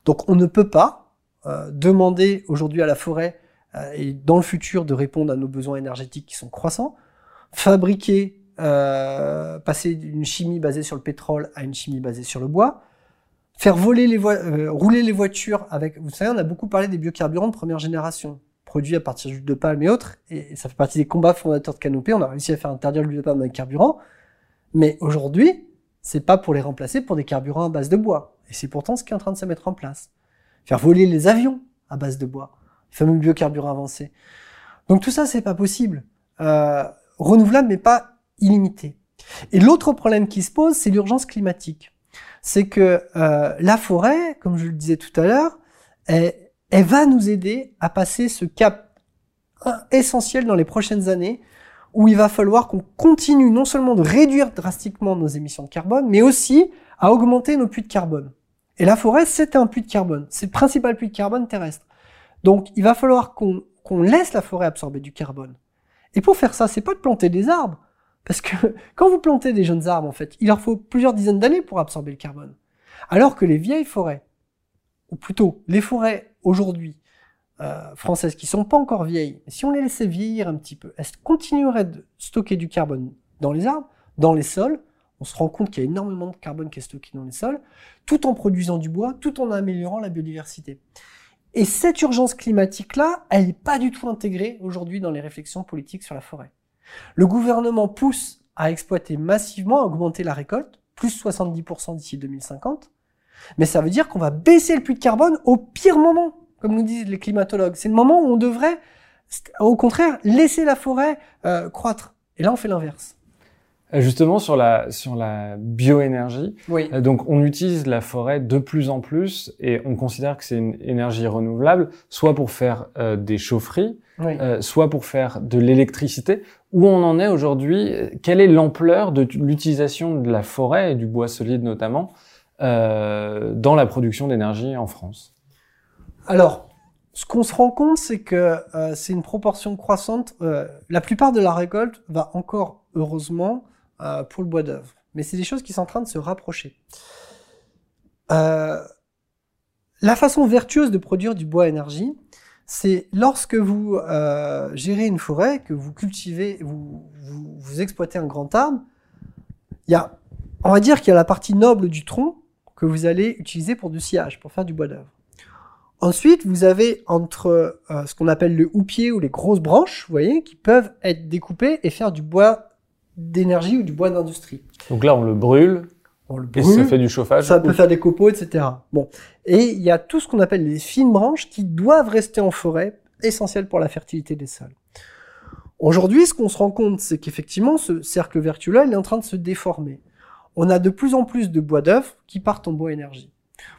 Donc on ne peut pas euh, demander aujourd'hui à la forêt euh, et dans le futur de répondre à nos besoins énergétiques qui sont croissants, fabriquer, euh, passer d'une chimie basée sur le pétrole à une chimie basée sur le bois, faire voler les rouler les voitures avec, vous savez, on a beaucoup parlé des biocarburants de première génération, produits à partir d'huile de palme et autres, et ça fait partie des combats fondateurs de Canopée, on a réussi à faire interdire l'huile de palme dans les carburants, mais aujourd'hui, c'est pas pour les remplacer pour des carburants à base de bois. Et c'est pourtant ce qui est en train de se mettre en place. Faire voler les avions à base de bois, fameux biocarburants avancés. Donc tout ça, c'est pas possible. Euh, renouvelable, mais pas illimité. Et l'autre problème qui se pose, c'est l'urgence climatique. C'est que euh, la forêt, comme je le disais tout à l'heure, elle, elle va nous aider à passer ce cap essentiel dans les prochaines années où il va falloir qu'on continue non seulement de réduire drastiquement nos émissions de carbone, mais aussi à augmenter nos puits de carbone. Et la forêt, c'est un puits de carbone. C'est le principal puits de carbone terrestre. Donc, il va falloir qu'on laisse la forêt absorber du carbone. Et pour faire ça, c'est pas de planter des arbres. Parce que <laughs> quand vous plantez des jeunes arbres, en fait, il leur faut plusieurs dizaines d'années pour absorber le carbone. Alors que les vieilles forêts, ou plutôt les forêts aujourd'hui euh, françaises qui sont pas encore vieilles, si on les laissait vieillir un petit peu, elles continueraient de stocker du carbone dans les arbres, dans les sols. On se rend compte qu'il y a énormément de carbone qui est stocké dans les sols, tout en produisant du bois, tout en améliorant la biodiversité. Et cette urgence climatique-là, elle n'est pas du tout intégrée aujourd'hui dans les réflexions politiques sur la forêt. Le gouvernement pousse à exploiter massivement, à augmenter la récolte, plus 70% d'ici 2050, mais ça veut dire qu'on va baisser le puits de carbone au pire moment, comme nous disent les climatologues. C'est le moment où on devrait, au contraire, laisser la forêt euh, croître. Et là, on fait l'inverse. Justement sur la sur la bioénergie, oui. Euh, donc on utilise la forêt de plus en plus et on considère que c'est une énergie renouvelable, soit pour faire euh, des chaufferies, oui. euh, soit pour faire de l'électricité. Où on en est aujourd'hui Quelle est l'ampleur de l'utilisation de la forêt et du bois solide notamment euh, dans la production d'énergie en France? Alors, ce qu'on se rend compte, c'est que c'est une proportion croissante. la plupart de la récolte va encore, heureusement, euh, pour le bois d'œuvre. Mais c'est des choses qui sont en train de se rapprocher. Euh, la façon vertueuse de produire du bois énergie, c'est lorsque vous euh, gérez une forêt, que vous cultivez, vous, vous, exploitez un grand arbre, il y a, on va dire qu'il y a la partie noble du tronc que vous allez utiliser pour du sciage, pour faire du bois d'œuvre. Ensuite, vous avez entre ce qu'on appelle le houppier ou les grosses branches, vous voyez, qui peuvent être découpées et faire du bois d'énergie ou du bois d'industrie. Donc là, on le brûle. On le Et ça fait du chauffage. Ça peut faire des copeaux, etc. Bon. Et il y a tout ce qu'on appelle les fines branches qui doivent rester en forêt, essentielles pour la fertilité des sols. Aujourd'hui, ce qu'on se rend compte, c'est qu'effectivement, ce cercle vertueux-là, il est en train de se déformer. On a de plus en plus de bois d'œuvre qui partent en bois énergie.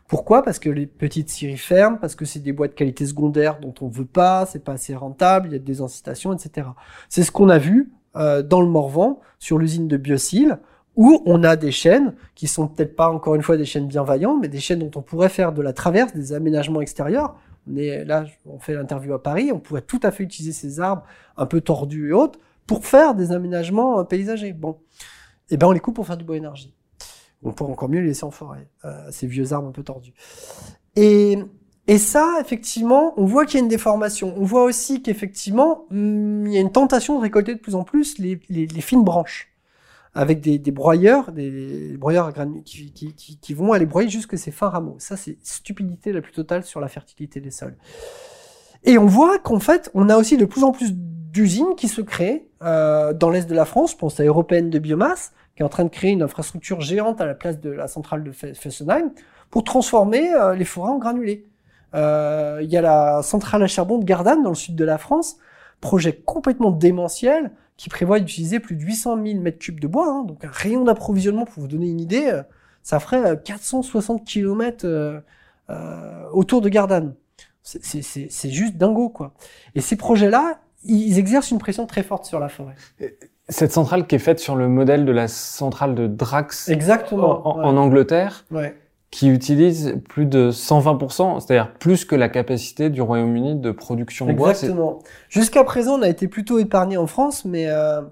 Pourquoi? Parce que les petites scieries ferment, parce que c'est des bois de qualité secondaire dont on veut pas, c'est pas assez rentable, il y a des incitations, etc. C'est ce qu'on a vu euh, dans le Morvan, sur l'usine de Biocil, où on a des chaînes qui sont peut-être pas encore une fois des chaînes bienveillantes, mais des chaînes dont on pourrait faire de la traverse, des aménagements extérieurs. On est là, on fait l'interview à Paris, on pourrait tout à fait utiliser ces arbres un peu tordus et autres pour faire des aménagements euh, paysagers. Bon, et ben on les coupe pour faire du bois énergie. On pourrait encore mieux les laisser en forêt, euh, ces vieux arbres un peu tordus. Et et ça, effectivement, on voit qu'il y a une déformation. On voit aussi qu'effectivement, hum, il y a une tentation de récolter de plus en plus les, les, les fines branches, avec des, des broyeurs, des, broyeurs qui, qui, qui, qui, vont aller broyer jusque ces fins rameaux. Ça, c'est stupidité la plus totale sur la fertilité des sols. Et on voit qu'en fait, on a aussi de plus en plus d'usines qui se créent euh, dans l'est de la France. Je pense à Européenne de biomasse, qui est en train de créer une infrastructure géante à la place de la centrale de Fessenheim pour transformer euh, les forêts en granulés. Euh, il y a la centrale à charbon de Gardanne dans le sud de la France, projet complètement démentiel qui prévoit d'utiliser plus de 800 000 mètres cubes de bois, hein, donc un rayon d'approvisionnement pour vous donner une idée, euh, ça ferait 460 km euh, euh, autour de Gardanne. C'est juste dingo quoi. Et ces projets-là, ils exercent une pression très forte sur la forêt. Cette centrale qui est faite sur le modèle de la centrale de Drax Exactement, en, ouais. en Angleterre, ouais. Qui utilise plus de 120%, c'est-à-dire plus que la capacité du Royaume-Uni de production de bois. Exactement. Jusqu'à présent, on a été plutôt épargné en France, mais euh,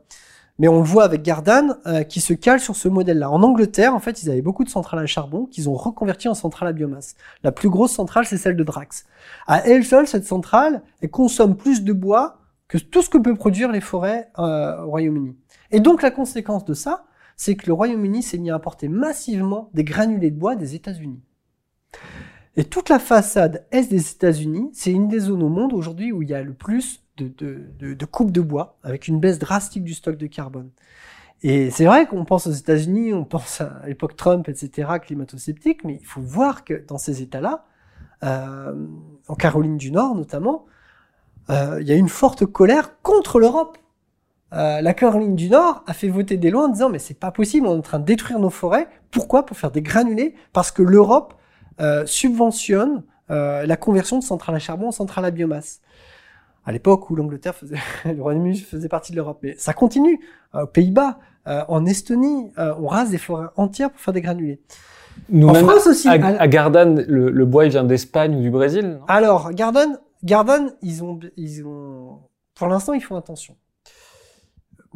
mais on le voit avec Gardanne euh, qui se cale sur ce modèle-là. En Angleterre, en fait, ils avaient beaucoup de centrales à charbon qu'ils ont reconverti en centrales à biomasse. La plus grosse centrale, c'est celle de Drax. À elle seule, cette centrale, elle consomme plus de bois que tout ce que peut produire les forêts euh, au Royaume-Uni. Et donc la conséquence de ça, c'est que le Royaume-Uni s'est mis à importer massivement des granulés de bois des États-Unis. Et toute la façade est des États-Unis, c'est une des zones au monde aujourd'hui où il y a le plus de, de, de, coupe de bois, avec une baisse drastique du stock de carbone. Et c'est vrai qu'on pense aux États-Unis, on pense à l'époque Trump, etc., climato-sceptique, mais il faut voir que dans ces États-là, euh, en Caroline du Nord notamment, euh, il y a une forte colère contre l'Europe. Euh, la Caroline du Nord a fait voter des lois en disant mais c'est pas possible, on est en train de détruire nos forêts. Pourquoi? Pour faire des granulés Parce que l'Europe euh, subventionne euh, la conversion de centrales à charbon en centrales à biomasse. À l'époque où l'Angleterre faisait, <laughs> le Royaume-Uni faisait partie de l'Europe, mais ça continue. aux Pays-Bas, en Estonie, on rase des forêts entières pour faire des granulés. Nous en France aussi. À, à Gardanne, le, bois il vient d'Espagne ou du Brésil. Alors Gardanne, Gardanne, ils ont, ils ont, pour l'instant, ils font attention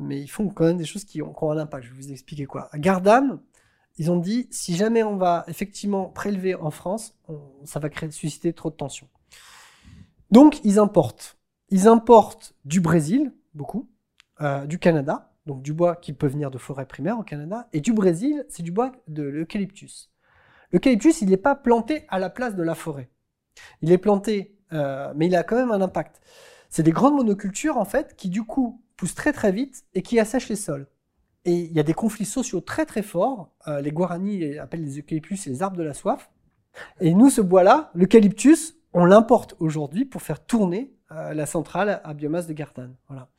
mais ils font quand même des choses qui ont, un impact. Je vais vous expliquer quoi. À Gardam, ils ont dit si jamais on va effectivement prélever en France, ça va créer, susciter trop de tensions. Donc ils importent. Ils importent du Brésil, beaucoup, euh, du Canada, donc du bois qui peut venir de forêts primaires au Canada, et du Brésil, c'est du bois de l'eucalyptus. L'eucalyptus, il n'est pas planté à la place de la forêt. Il est planté, euh, mais il a quand même un impact. C'est des grandes monocultures, en fait, qui du coup pousse très très vite et qui assèche les sols. Et il y a des conflits sociaux très très forts. Euh, les Guarani appellent les eucalyptus les arbres de la soif. Et nous, ce bois-là, l'eucalyptus, on l'importe aujourd'hui pour faire tourner euh, la centrale à biomasse de Gardanne. Voilà.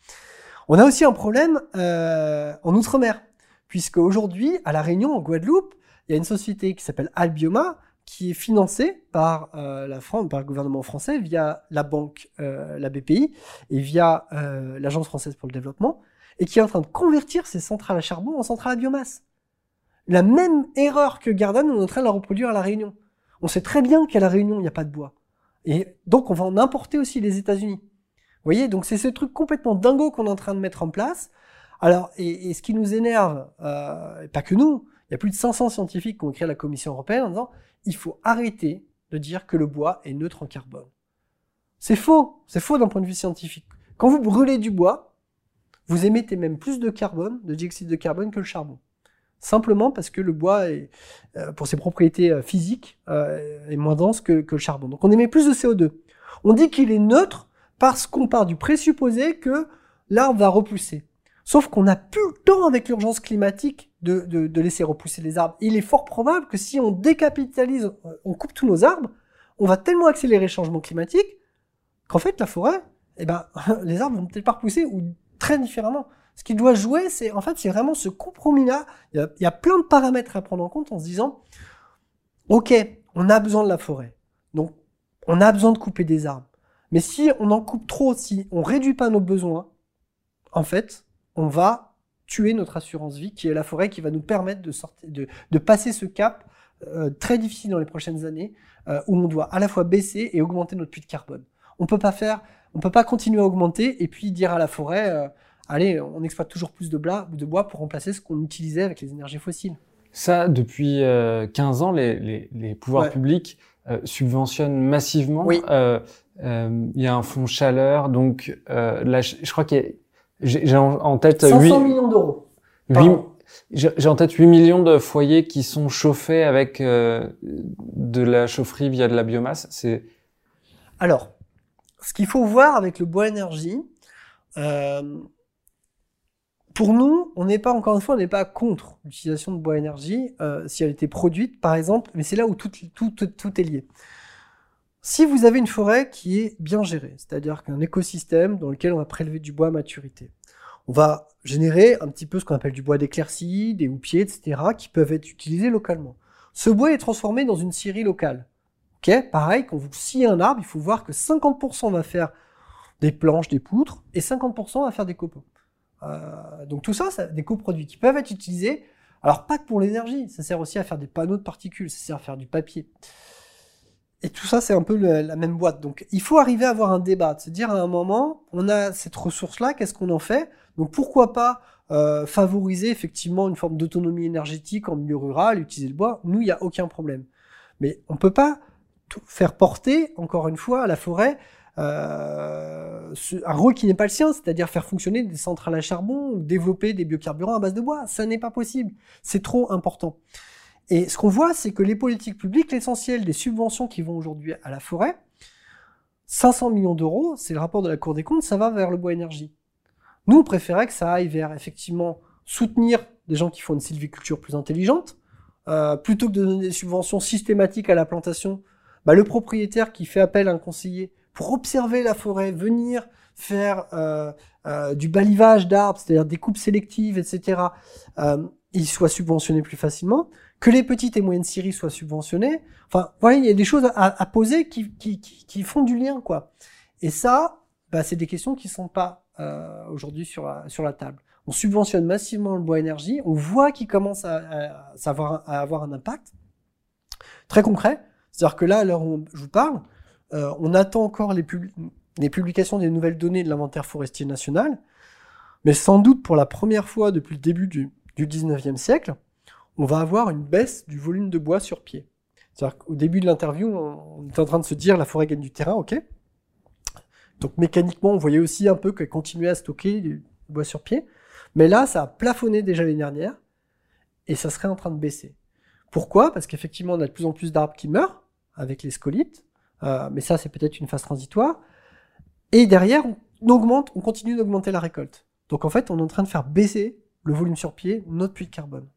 On a aussi un problème euh, en Outre-mer, puisque aujourd'hui, à La Réunion, en Guadeloupe, il y a une société qui s'appelle Albioma, qui est financé par euh, la France, par le gouvernement français via la banque, euh, la BPI et via euh, l'Agence française pour le développement, et qui est en train de convertir ces centrales à charbon en centrales à biomasse. La même erreur que Gardanne, on est en train de la reproduire à la Réunion. On sait très bien qu'à la Réunion, il n'y a pas de bois. Et donc, on va en importer aussi les États-Unis. Vous voyez, donc c'est ce truc complètement dingo qu'on est en train de mettre en place. Alors, et, ce qui nous énerve, pas que nous, il y a plus de 500 scientifiques qui ont écrit à la Commission européenne en disant il faut arrêter de dire que le bois est neutre en carbone. C'est faux, c'est faux d'un point de vue scientifique. Quand vous brûlez du bois, vous émettez même plus de carbone, de dioxyde de carbone que le charbon. Simplement parce que le bois, est, euh, pour ses propriétés euh, physiques, euh, est moins dense que, que le charbon. Donc on émet plus de CO2. On dit qu'il est neutre parce qu'on part du présupposé que l'arbre va repousser. Sauf qu'on n'a plus le temps avec l'urgence climatique de, laisser repousser les arbres. Il est fort probable que si on décapitalise, on coupe tous nos arbres, on va tellement accélérer le changement climatique qu'en fait la forêt, eh ben, <laughs> les arbres vont peut-être pas repousser ou très différemment. Ce qui doit jouer, c'est en fait c'est vraiment ce compromis-là. Il, il y, a, plein de paramètres à prendre en compte en se disant, ok, on a besoin de la forêt, donc on a besoin de couper des arbres. Mais si on en coupe trop, si on réduit pas nos besoins, en fait, on va tuer notre assurance vie, qui est la forêt, qui va nous permettre de, sortir, de, passer ce cap euh, très difficile dans les prochaines années, euh, où on doit à la fois baisser et augmenter notre puits de carbone. On peut pas faire, on peut pas continuer à augmenter et puis dire à la forêt, euh, allez, on exploite toujours plus de, de bois pour remplacer ce qu'on utilisait avec les énergies fossiles. Ça, depuis 15 ans, les, pouvoirs publics subventionnent massivement. Oui. Il y a un fonds chaleur, donc là, je, je crois qu'il y a j'ai en, tête 500 millions d'euros. J'ai en tête 8 millions de foyers qui sont chauffés avec euh, de la chaufferie via de la biomasse. C'est alors ce qu'il faut voir avec le bois énergie. Euh, pour nous, on n'est pas encore une fois, on n'est pas contre l'utilisation de bois énergie euh, si elle était produite, par exemple. Mais c'est là où tout, tout, tout, tout est lié. Si vous avez une forêt qui est bien gérée, c'est-à-dire qu'un écosystème dans lequel on va prélever du bois à maturité, on va générer un petit peu ce qu'on appelle du bois d'éclaircie, des houppiers, etc., qui peuvent être utilisés localement. Ce bois est transformé dans une scierie locale. Ok, pareil, quand vous sciez un arbre, il faut voir que 50% va faire des planches, des poutres, et 50% va faire des copeaux. Euh, donc tout ça, c'est des coproduits qui peuvent être utilisés Alors pas que pour l'énergie, ça sert aussi à faire des panneaux de particules, ça sert à faire du papier. Et tout ça, c'est un peu la même boîte. Donc il faut arriver à avoir un débat, de se dire à un moment, on a cette ressource-là, qu'est-ce qu'on en fait? Donc pourquoi pas euh, favoriser effectivement une forme d'autonomie énergétique en milieu rural, utiliser le bois? Nous, il n'y a aucun problème. Mais on ne peut pas faire porter, encore une fois, à la forêt euh, un rôle qui n'est pas le sien, c'est-à-dire faire fonctionner des centrales à charbon ou développer des biocarburants à base de bois. Ça n'est pas possible. C'est trop important. Et ce qu'on voit, c'est que les politiques publiques, l'essentiel des subventions qui vont aujourd'hui à la forêt, 500 millions d'euros, c'est le rapport de la Cour des comptes, ça va vers le bois énergie. Nous, on préférait que ça aille vers effectivement soutenir des gens qui font une sylviculture plus intelligente, euh, plutôt que de donner des subventions systématiques à la plantation. Bah, le propriétaire qui fait appel à un conseiller pour observer la forêt, venir faire euh, euh, du balivage d'arbres, c'est-à-dire des coupes sélectives, etc., euh, il soit subventionné plus facilement, que les petites et moyennes scieries soient subventionnées. Enfin, voyez, il y a des choses à, poser qui, font du lien, quoi. Et ça, bah, c'est des questions qui sont pas euh, aujourd'hui sur la, table. On subventionne massivement le bois énergie, on voit qu'il commence à, avoir un impact très concret. C'est-à-dire que là, à l'heure où je vous parle, euh, on attend encore les, publications des nouvelles données de l'inventaire forestier national, mais sans doute pour la première fois depuis le début du, du 19e siècle, on va avoir une baisse du volume de bois sur pied. C'est-à-dire qu'au début de l'interview, on est en train de se dire la forêt gagne du terrain, ok. Donc mécaniquement, on voyait aussi un peu qu'elle continuait à stocker du bois sur pied. Mais là, ça a plafonné déjà l'année dernière et ça serait en train de baisser. Pourquoi? Parce qu'effectivement, on a de plus en plus d'arbres qui meurent avec les scolites. Euh, mais ça, c'est peut-être une phase transitoire. Et derrière, on augmente, on continue d'augmenter la récolte. Donc en fait, on est en train de faire baisser le volume sur pied, notre puits de carbone.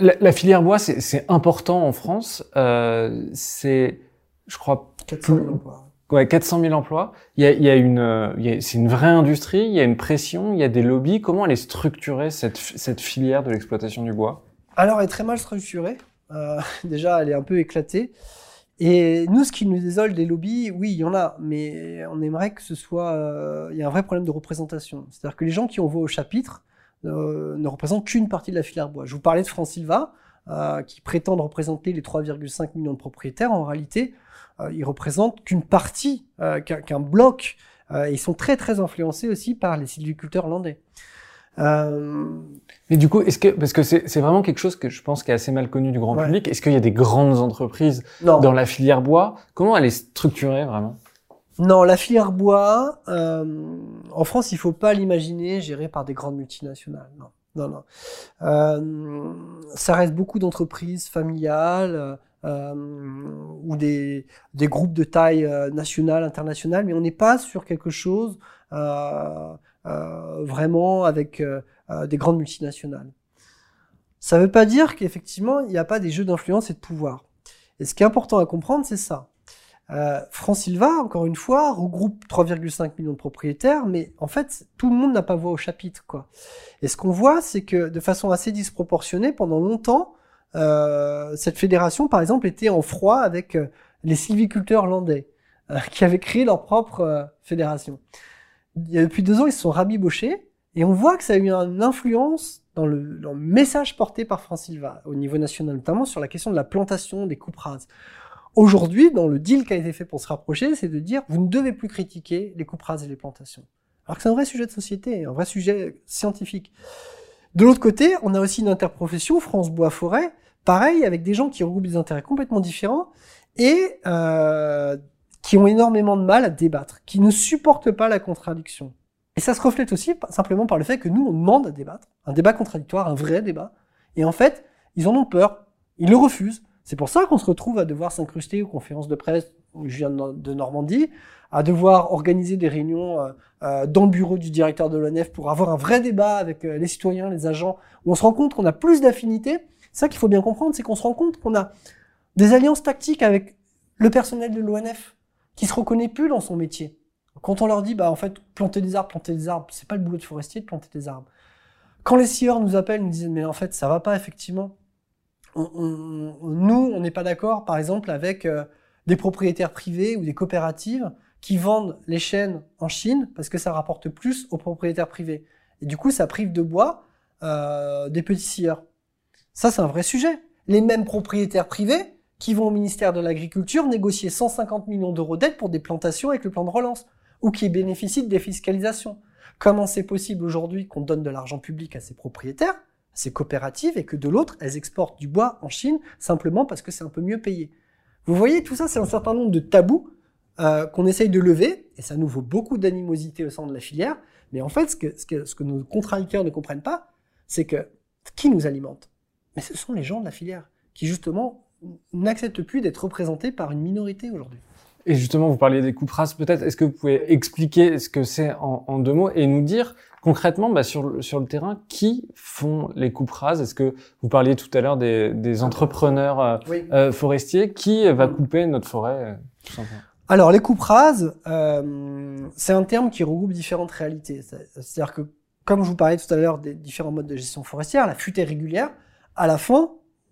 La, filière bois, c'est important en France. Euh, c'est, je crois, 400 000 emplois. Ouais, 400 000 emplois. Il y a, il y a une, c'est une vraie industrie. Il y a une pression. Il y a des lobbies. Comment elle est structurée cette, cette filière de l'exploitation du bois? Alors, elle est très mal structurée. Euh, <laughs> déjà, elle est un peu éclatée. Et nous, ce qui nous désole des lobbies, oui, il y en a, mais on aimerait que ce soit. Euh, il y a un vrai problème de représentation. C'est-à-dire que les gens qui ont voix au chapitre euh, ne représentent qu'une partie de la filière bois. Je vous parlais de France Silva, euh, qui prétendent représenter les 3,5 millions de propriétaires. En réalité, euh, ils représentent qu'une partie, euh, qu'un bloc. ils sont très très influencés aussi par les sylviculteurs hollandais. Euh... Mais du coup, est-ce que parce que c'est vraiment quelque chose que je pense qui est assez mal connu du grand public. Est-ce qu'il y a des grandes entreprises dans la filière bois? Comment elle est structurée vraiment? Non, la filière bois euh, en France, il faut pas l'imaginer gérée par des grandes multinationales. Non, non, non. Euh, ça reste beaucoup d'entreprises familiales. Euh, ou des, des groupes de taille nationale, internationale, mais on n'est pas sur quelque chose vraiment avec des grandes multinationales. Ça ne veut pas dire qu'effectivement, il n'y a pas des jeux d'influence et de pouvoir. Et ce qui est important à comprendre, c'est ça. Euh, France Silva, encore une fois, regroupe 3,5 millions de propriétaires, mais en fait, tout le monde n'a pas voix au chapitre. Quoi. Et ce qu'on voit, c'est que de façon assez disproportionnée, pendant longtemps, euh, cette fédération, par exemple, était en froid avec les sylviculteurs landais, <laughs> qui avaient créé leur propre fédération depuis deux ans, ils se sont rabibochés et on voit que ça a eu une influence dans le, message porté par France Silva au niveau national, notamment sur la question de la plantation des coupes rases. Aujourd'hui, dans le deal qui a été fait pour se rapprocher, c'est de dire vous ne devez plus critiquer les coupes et les plantations. Alors que c'est un vrai sujet de société, un vrai sujet scientifique. De l'autre côté, on a aussi une interprofession, France Bois Forêt, pareil, avec des gens qui regroupent des intérêts complètement différents et euh, qui ont énormément de mal à débattre, qui ne supportent pas la contradiction. Et ça se reflète aussi simplement par le fait que nous, on demande à débattre, un débat contradictoire, un vrai débat, et en fait, ils en ont peur, ils le refusent. C'est pour ça qu'on se retrouve à devoir s'incruster aux conférences de presse, je viens de Normandie, à devoir organiser des réunions euh, euh, dans le bureau du directeur de l'ONF pour avoir un vrai débat avec euh, les citoyens, les agents, où on se rend compte qu'on a plus d'affinités. Ça qu'il faut bien comprendre, c'est qu'on se rend compte qu'on a des alliances tactiques avec le personnel de l'ONF, qui se reconnaît plus dans son métier. Quand on leur dit, bah en fait, planter des arbres, planter des arbres, c'est pas le boulot de forestier de planter des arbres. Quand les scieurs nous appellent, nous disent, mais en fait, ça va pas effectivement. Nous, on n'est pas d'accord, par exemple, avec euh, des propriétaires privés ou des coopératives qui vendent les chênes en Chine parce que ça rapporte plus aux propriétaires privés. Et du coup, ça prive de bois euh, des petits scieurs. Ça, c'est un vrai sujet. Les mêmes propriétaires privés qui vont au ministère de l'Agriculture négocier 150 millions d'euros d'aide pour des plantations avec le plan de relance, ou qui bénéficient de défiscalisation. Comment c'est possible aujourd'hui qu'on donne de l'argent public à ces propriétaires, ces coopératives, et que de l'autre, elles exportent du bois en Chine simplement parce que c'est un peu mieux payé Vous voyez, tout ça, c'est un certain nombre de tabous euh, qu'on essaye de lever, et ça nous vaut beaucoup d'animosité au sein de la filière, mais en fait, ce que, nos contradicteurs ne comprennent pas, c'est que qui nous alimente? Mais ce sont les gens de la filière qui, justement, n'acceptent plus d'être représentés par une minorité aujourd'hui. Et justement, vous parliez des coupes peut-être. Est-ce que vous pouvez expliquer ce que c'est en, deux mots et nous dire concrètement, bah, sur, le, sur le terrain, qui font les coupes rases? Est-ce que vous parliez tout à l'heure des, des entrepreneurs euh, Oui. euh, forestiers Qui va couper notre forêt euh, tout simplement? Alors, les coupes rases, euh, c'est un terme qui regroupe différentes réalités. C'est- C'est-à-dire que, comme je vous parlais tout à l'heure des différents modes de gestion forestière, la futaie régulière, à la fin,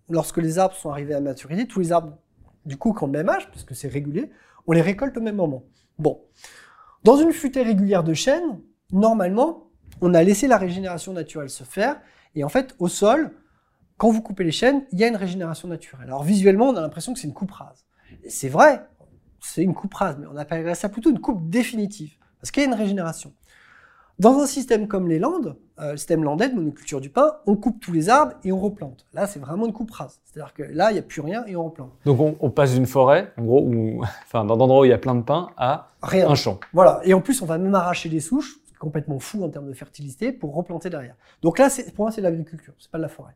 lorsque les arbres sont arrivés à maturité, tous les arbres, du coup, qui ont le même âge, puisque c'est régulier, on les récolte au même moment. Bon. Dans une futaie régulière de chêne, normalement, on a laissé la régénération naturelle se faire, et en fait, au sol, quand vous coupez les chênes, il y a une régénération naturelle. Alors visuellement, on a l'impression que c'est une coupe rase. C'est vrai, c'est une coupe rase, mais on appellerait ça plutôt une coupe définitive, parce qu'il y a une régénération. Dans un système comme les Landes, euh, le système landais de monoculture du pin, on coupe tous les arbres et on replante. Là, c'est vraiment une coupe rase. C'est-à-dire que là, il n'y a plus rien et on replante. Donc, on, on passe d'une forêt, en gros, où, <laughs> enfin, dans d'endroits où il y a plein de pins, à Rien. un champ. Voilà. Et en plus, on va même arracher les souches, complètement fou en termes de fertilité, pour replanter derrière. Donc là, pour moi, c'est de l'agriculture, c'est pas de la forêt.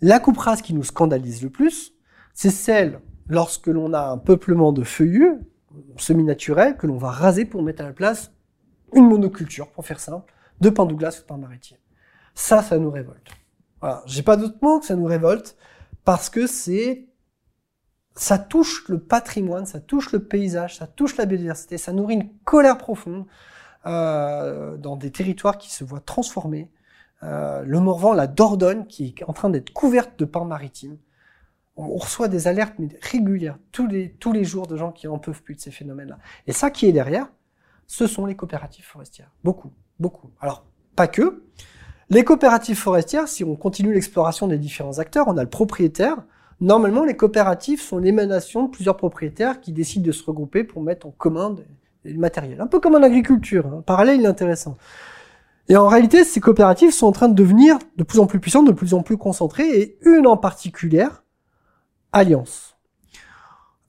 La coupe rase qui nous scandalise le plus, c'est celle lorsque l'on a un peuplement de feuillus semi-naturels que l'on va raser pour mettre à la place une monoculture, pour faire simple, de pin Douglas ou de pin maritime. Ça, ça nous révolte. Voilà. J'ai pas d'autre mot que ça nous révolte parce que c'est ça touche le patrimoine, ça touche le paysage, ça touche la biodiversité, ça nourrit une colère profonde euh, dans des territoires qui se voient transformés. Euh, le Morvan, la Dordogne, qui est en train d'être couverte de pins maritimes. On, reçoit des alertes régulières tous les, tous les jours de gens qui en peuvent plus de ces phénomènes-là. Et ça qui est derrière, ce sont les coopératives forestières. Beaucoup, beaucoup. Alors, pas que. Les coopératives forestières, si on continue l'exploration des différents acteurs, on a le propriétaire, Normalement, les coopératives sont l'émanation de plusieurs propriétaires qui décident de se regrouper pour mettre en commun du matériel. Un peu comme en agriculture, hein. parallèle, est intéressant. Et en réalité, ces coopératives sont en train de devenir de plus en plus puissantes, de plus en plus concentrées, et une en particulière, Alliance.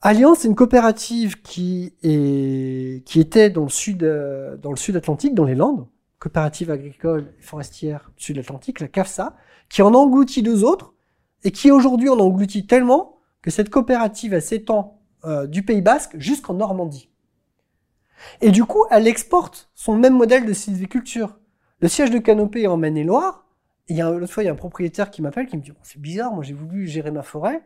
Alliance, c'est une coopérative qui est, était dans le sud, euh, dans le sud Atlantique, dans les Landes, coopérative agricole et forestière sud Atlantique, la CAFSA, qui en engloutit deux autres, et qui aujourd'hui en engloutit tellement que cette coopérative s'étend euh, du Pays Basque jusqu'en Normandie. Et du coup, elle exporte son même modèle de sylviculture. Le siège de Canopée est en Maine-et-Loire. L'autre fois, il y a un propriétaire qui m'appelle qui me dit Oh, c'est bizarre, moi j'ai voulu gérer ma forêt,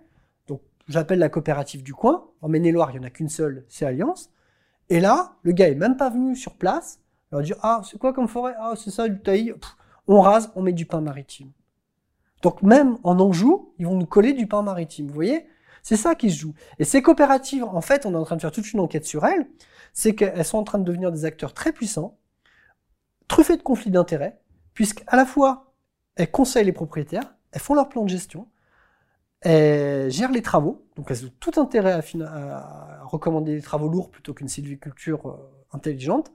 donc j'appelle la coopérative du coin. En Maine-et-Loire, il y en a qu'une seule, c'est Alliance. Et là, le gars est même pas venu sur place. Il leur dit ah c'est quoi comme forêt? Ah c'est ça du taillis. On rase, on met du pain maritime. Donc même en Anjou, ils vont nous coller du pain maritime. Vous voyez? C'est ça qui se joue. Et ces coopératives, en fait, on est en train de faire toute une enquête sur elles. C'est qu'elles sont en train de devenir des acteurs très puissants, truffés de conflits d'intérêts, puisqu'à la fois elles conseillent les propriétaires, elles font leur plan de gestion, elles gèrent les travaux, donc elles ont tout intérêt à, à recommander des travaux lourds plutôt qu'une sylviculture euh, intelligente.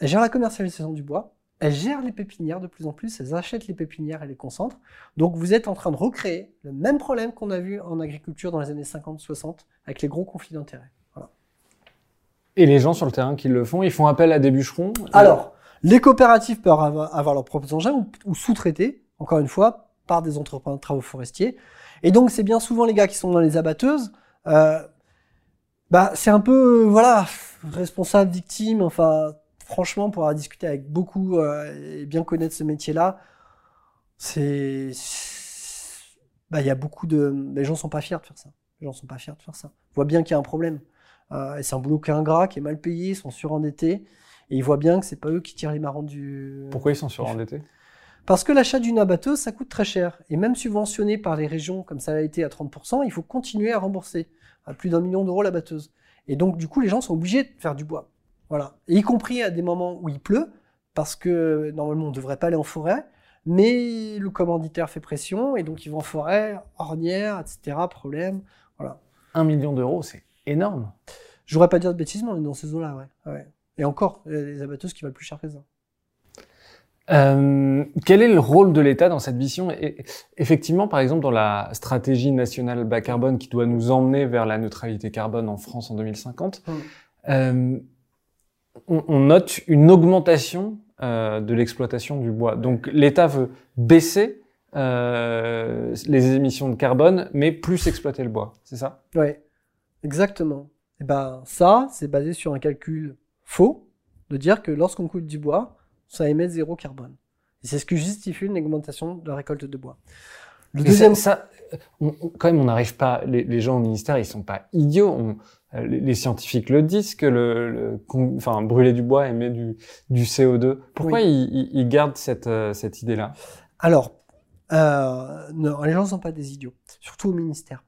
Elles gèrent la commercialisation du bois, elles gèrent les pépinières de plus en plus, elles achètent les pépinières et les concentrent. Donc vous êtes en train de recréer le même problème qu'on a vu en agriculture dans les années 50-60 avec les gros conflits d'intérêts. Voilà. Et les gens sur le terrain qui le font, ils font appel à des bûcherons? Alors, les coopératives peuvent avoir, leurs propres engins ou, ou sous-traiter, encore une fois, par des entrepreneurs de travaux forestiers. Et donc c'est bien souvent les gars qui sont dans les abatteuses. Euh, bah c'est un peu voilà responsable, victime. Enfin franchement pour avoir discuté avec beaucoup euh, et bien connaître ce métier-là, c'est bah il y a beaucoup de les gens sont pas fiers de faire ça. Les gens sont pas fiers de faire ça. Ils voient bien qu'il y a un problème. Euh, et c'est un boulot qui est ingrat, qui est mal payé, ils sont surendettés. Et ils voient bien que c'est pas eux qui tirent les marrons du. Pourquoi ils sont surendettés? Parce que l'achat d'une abatteuse, ça coûte très cher. Et même subventionné par les régions, comme ça a été à 30%, il faut continuer à rembourser à plus d'un million d'euros la batteuse. Et donc, du coup, les gens sont obligés de faire du bois. Voilà. Y compris à des moments où il pleut, parce que normalement, on ne devrait pas aller en forêt. mais le commanditaire fait pression, et donc ils vont en forêt, ornière, etc., problème. Voilà. Un million d'euros, c'est énorme. J'aurais pas dire de bêtises, mais on est dans ces eaux-là, ouais. ouais. Et encore, il y a des abatteuses qui valent plus cher que ça. Euh, quel est le rôle de l'État dans cette mission Et Effectivement, par exemple, dans la stratégie nationale bas carbone qui doit nous emmener vers la neutralité carbone en France en 2050, Mm. euh, on, on note une augmentation euh, de l'exploitation du bois. Donc l'État veut baisser euh, les émissions de carbone, mais plus exploiter le bois. C'est ça? Ouais, exactement. Et ben ça, c'est basé sur un calcul faux de dire que lorsqu'on coupe du bois, ça émet zéro carbone. Et c'est ce qui justifie une augmentation de la récolte de bois. Le deuxième, ça, ça, on- on- quand même, on n'arrive pas. Les, les gens au ministère, ils sont pas idiots. On- les, les scientifiques le disent que le, le- enfin, brûler du bois émet du, du CO2. Pourquoi Oui. ils, ils- ils gardent cette, euh, cette idée-là? Alors, euh, non, les gens ne sont pas des idiots, surtout au ministère.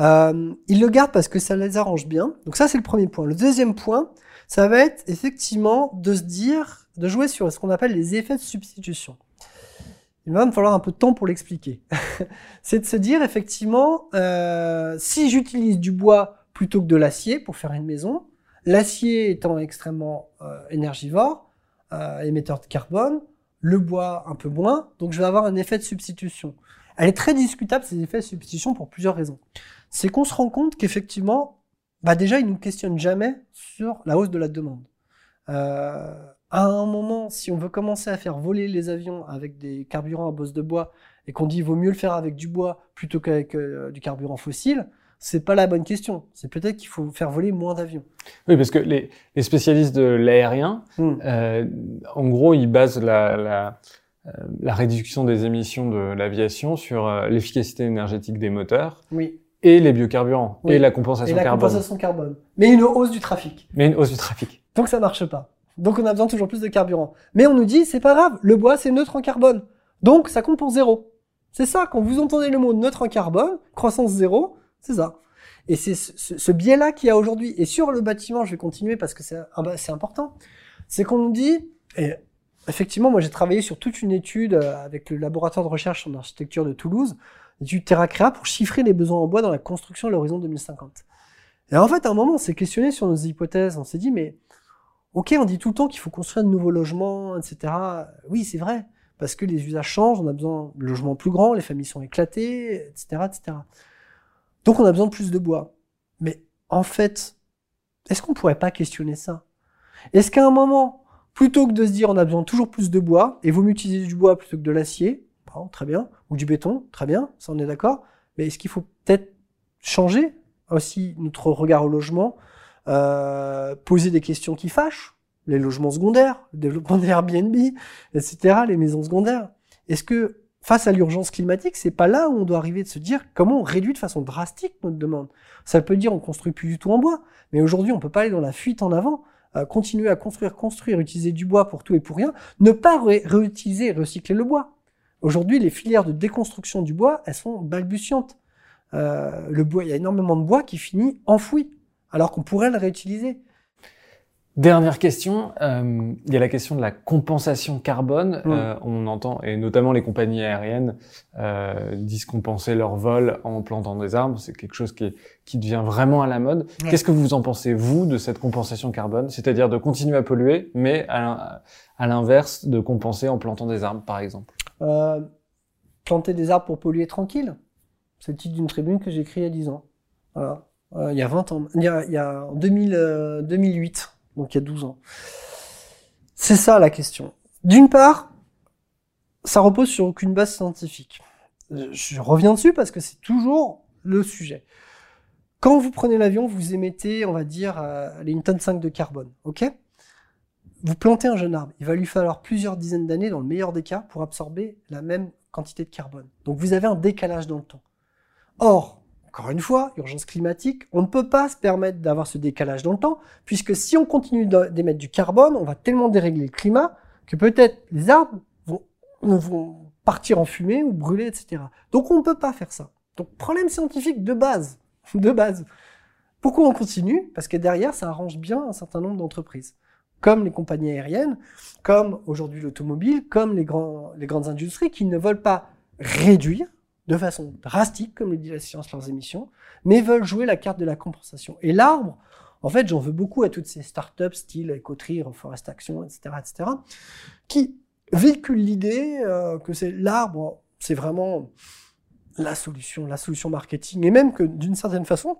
Euh, ils le gardent parce que ça les arrange bien. Donc ça, c'est le premier point. Le deuxième point, ça va être effectivement de se dire, de jouer sur ce qu'on appelle les effets de substitution. Il va me falloir un peu de temps pour l'expliquer. <laughs> c'est de se dire effectivement, euh, si j'utilise du bois plutôt que de l'acier pour faire une maison, l'acier étant extrêmement euh, énergivore, euh, émetteur de carbone, le bois un peu moins, donc je vais avoir un effet de substitution. Elle est très discutable, ces effets de substitution, pour plusieurs raisons. C'est qu'on se rend compte qu'effectivement, bah déjà, ils nous questionnent jamais sur la hausse de la demande. Euh, à un moment, si on veut commencer à faire voler les avions avec des carburants à bosse de bois et qu'on dit vaut mieux le faire avec du bois plutôt qu'avec euh, du carburant fossile, c'est pas la bonne question. C'est peut-être qu'il faut faire voler moins d'avions. Oui, parce que les, les spécialistes de l'aérien, Hmm. euh, en gros, ils basent la, la, euh, la réduction des émissions de l'aviation sur euh, l'efficacité énergétique des moteurs Oui. et les biocarburants Oui. et la Et compensation la carbone. compensation carbone. Mais une hausse du trafic. Mais une hausse du trafic. Donc ça marche pas. Donc on a besoin toujours plus de carburant. Mais on nous dit, c'est pas grave, le bois c'est neutre en carbone. Donc ça compte pour zéro. C'est ça, quand vous entendez le mot neutre en carbone, croissance zéro, c'est ça. Et c'est ce, biais-là qu'il y a aujourd'hui. Et sur le bâtiment, je vais continuer parce que c'est ah bah, important. C'est qu'on nous dit, et effectivement, moi j'ai travaillé sur toute une étude euh, avec le laboratoire de recherche en architecture de Toulouse, étude TerraCrea pour chiffrer les besoins en bois dans la construction à l'horizon 2050. Et en fait, à un moment, on s'est questionné sur nos hypothèses. On s'est dit, mais Ok, on dit tout le temps qu'il faut construire de nouveaux logements, etc. Oui, c'est vrai, parce que les usages changent, on a besoin de logements plus grands, les familles sont éclatées, etc., etc. Donc on a besoin de plus de bois. Mais en fait, est-ce qu'on pourrait pas questionner ça? Est-ce qu'à un moment, plutôt que de se dire on a besoin toujours plus de bois, et vaut mieux du bois plutôt que de l'acier, très bien, ou du béton, très bien, ça on est d'accord, mais est-ce qu'il faut peut-être changer aussi notre regard au logement euh, poser des questions qui fâchent, les logements secondaires, le développement des Airbnb, etc., les maisons secondaires? Est-ce que face à l'urgence climatique, c'est pas là où on doit arriver de se dire comment on réduit de façon drastique notre demande Ça peut dire on construit plus du tout en bois, mais aujourd'hui on peut pas aller dans la fuite en avant, euh, continuer à construire, construire, utiliser du bois pour tout et pour rien, ne pas ré- réutiliser recycler le bois. Aujourd'hui, les filières de déconstruction du bois, elles sont balbutiantes. Euh, le bois, il y a énormément de bois qui finit enfoui, alors qu'on pourrait le réutiliser. Dernière question, euh, il y a la question de la compensation carbone. Mm. Euh, on entend, et notamment les compagnies aériennes euh, disent compenser leur vol en plantant des arbres. C'est quelque chose qui, est- qui devient vraiment à la mode. Qu'est-ce que vous en pensez, vous, de cette compensation carbone? C'est-à-dire de continuer à polluer, mais à, l'in- à l'inverse, de compenser en plantant des arbres, par exemple. Euh, planter des arbres pour polluer tranquille. C'est le titre d'une tribune que j'ai écrit il y a 10 ans. Voilà. Euh, il y a 20 ans. Il y a, il y a en 2000, euh, 2008. Donc il y a 12 ans. C'est ça la question. D'une part, ça repose sur aucune base scientifique. Je, reviens dessus parce que c'est toujours le sujet. Quand vous prenez l'avion, vous émettez, on va dire, euh, une tonne 5 de carbone. OK? Vous plantez un jeune arbre. Il va lui falloir plusieurs dizaines d'années, dans le meilleur des cas, pour absorber la même quantité de carbone. Donc vous avez un décalage dans le temps. Or, encore une fois, urgence climatique, on ne peut pas se permettre d'avoir ce décalage dans le temps, puisque si on continue d'émettre du carbone, on va tellement dérégler le climat que peut-être les arbres vont, partir en fumée ou brûler, etc. Donc on ne peut pas faire ça. Donc problème scientifique de base. <laughs> De base. Pourquoi on continue? Parce que derrière, ça arrange bien un certain nombre d'entreprises. comme les compagnies aériennes, comme aujourd'hui l'automobile, comme les grandes industries qui ne veulent pas réduire de façon drastique, comme le dit la science, leurs émissions, mais veulent jouer la carte de la compensation. Et l'arbre, en fait, j'en veux beaucoup à toutes ces startups style Ecotree, Forest Action, etc., etc., qui véhiculent l'idée euh, que c'est l'arbre, c'est vraiment la solution, la solution marketing, et même que d'une certaine façon,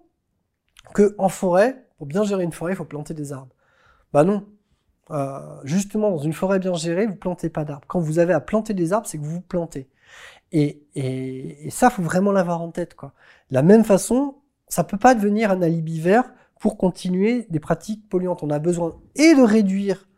que en forêt, pour bien gérer une forêt, il faut planter des arbres. Bah non. Euh, justement, dans une forêt bien gérée, vous plantez pas d'arbres. Quand vous avez à planter des arbres, c'est que vous vous plantez. Et, et, et ça, faut vraiment l'avoir en tête. Quoi. De la même façon, ça peut pas devenir un alibi vert pour continuer des pratiques polluantes. On a besoin et de réduire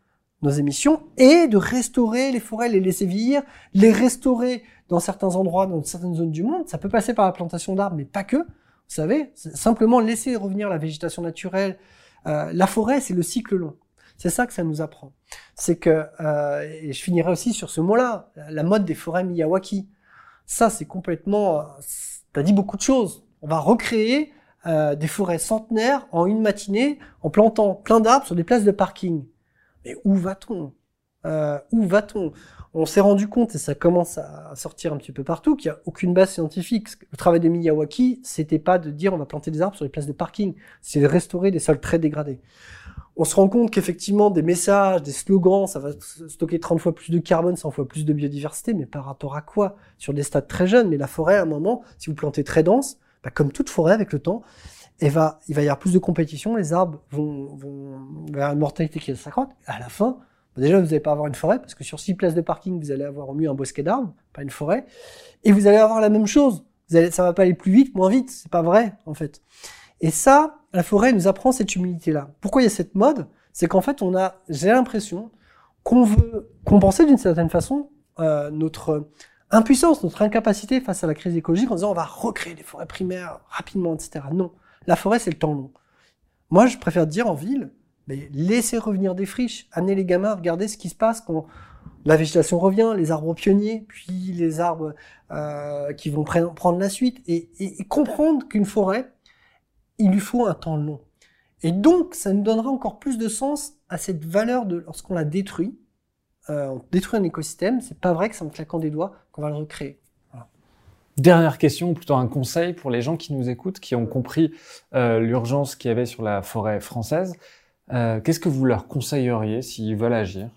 nos émissions et de restaurer les forêts, les laisser vieillir, les restaurer dans certains endroits, dans certaines zones du monde. Ça peut passer par la plantation d'arbres, mais pas que. Vous savez, simplement laisser revenir la végétation naturelle. Euh, la forêt, c'est le cycle long. C'est ça que ça nous apprend. C'est que, euh, et je finirai aussi sur ce mot-là, la mode des forêts Miyawaki. Ça, c'est complètement, t'as dit beaucoup de choses. On va recréer euh, des forêts centenaires en une matinée en plantant plein d'arbres sur des places de parking. Mais où va-t-on? Euh, Où va-t-on? On s'est rendu compte, et ça commence à sortir un petit peu partout, qu'il n'y a aucune base scientifique. Le travail de Miyawaki, c'était pas de dire on va planter des arbres sur les places de parking, c'est de restaurer des sols très dégradés. On se rend compte qu'effectivement, des messages, des slogans, ça va stocker 30 fois plus de carbone, 100 fois plus de biodiversité, mais par rapport à quoi? Sur des stades très jeunes, mais la forêt, à un moment, si vous plantez très dense, bah, comme toute forêt avec le temps, va, il va y avoir plus de compétition, les arbres vont, vont vers une mortalité qui s'accroît, à la fin, déjà, vous n'allez pas avoir une forêt, parce que sur six places de parking, vous allez avoir au mieux un bosquet d'arbres, pas une forêt. Et vous allez avoir la même chose. Vous allez, ça va pas aller plus vite, moins vite. C'est pas vrai, en fait. Et ça, la forêt nous apprend cette humilité-là. Pourquoi il y a cette mode? C'est qu'en fait, on a, j'ai l'impression qu'on veut compenser d'une certaine façon euh, notre impuissance, notre incapacité face à la crise écologique en disant on va recréer des forêts primaires rapidement, etc. Non, la forêt c'est le temps long. Moi, je préfère dire en ville, mais laissez revenir des friches, amenez les gamins, regardez ce qui se passe quand la végétation revient, les arbres pionniers, puis les arbres euh, qui vont prendre la suite, et, comprendre qu'une forêt, il lui faut un temps long. Et donc, ça nous donnera encore plus de sens à cette valeur de lorsqu'on la détruit, euh, on détruit un écosystème, c'est pas vrai que c'est en claquant des doigts qu'on va le recréer. Dernière question, plutôt un conseil pour les gens qui nous écoutent, qui ont compris euh, l'urgence qu'il y avait sur la forêt française. Euh, qu'est-ce que vous leur conseilleriez s'ils veulent agir?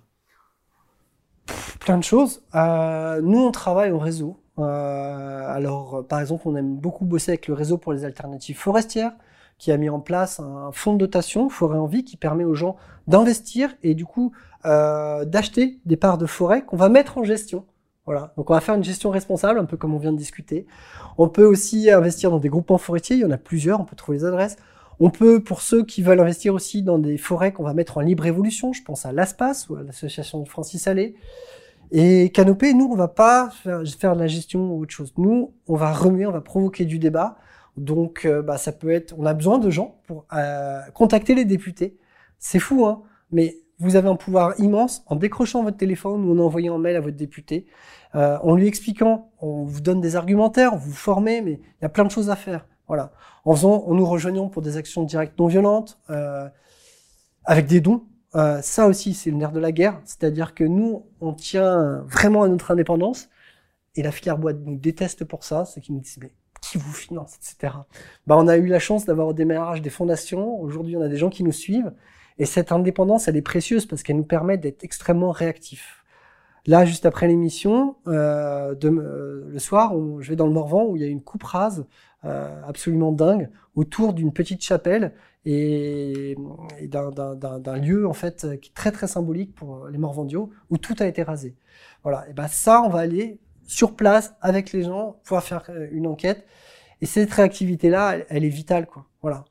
Plein de choses. Nous, on travaille au réseau. Alors, par exemple, on aime beaucoup bosser avec le réseau pour les alternatives forestières, qui a mis en place un fonds de dotation Forêt en Vie qui permet aux gens d'investir et du coup d'acheter des parts de forêt qu'on va mettre en gestion. Voilà. Donc on va faire une gestion responsable, un peu comme on vient de discuter. On peut aussi investir dans des groupements forestiers, il y en a plusieurs, on peut trouver les adresses. On peut, pour ceux qui veulent investir aussi dans des forêts qu'on va mettre en libre évolution, je pense à l'ASPAS ou à l'association de Francis Allais. Et Canopée, nous, on va pas faire, de la gestion ou autre chose. Nous, on va remuer, on va provoquer du débat. Donc, euh, bah, ça peut être, on a besoin de gens pour euh, contacter les députés. C'est fou, hein, mais vous avez un pouvoir immense en décrochant votre téléphone ou en envoyant un mail à votre député, euh, en lui expliquant, on vous donne des argumentaires, on vous formez, mais il y a plein de choses à faire. Voilà. En faisant, en nous rejoignant pour des actions directes non violentes, avec des dons. Ça aussi, c'est le nerf de la guerre. C'est-à-dire que nous, on tient vraiment à notre indépendance. Et la filière boîte nous déteste pour ça. C'est qu'ils nous disent, mais qui vous finance, etc. Bah, on a eu la chance d'avoir au démarrage des fondations. Aujourd'hui, on a des gens qui nous suivent. Et cette indépendance, elle est précieuse parce qu'elle nous permet d'être extrêmement réactifs. Là, juste après l'émission, euh, euh, le soir, je vais dans le Morvan où il y a une coupe rase euh, absolument dingue autour d'une petite chapelle et, d'un lieu en fait qui est très très symbolique pour les Morvandiaux où tout a été rasé. Voilà. Et ben ça, on va aller sur place avec les gens, pouvoir faire euh, une enquête. Et cette réactivité-là, elle, est vitale, quoi. Voilà.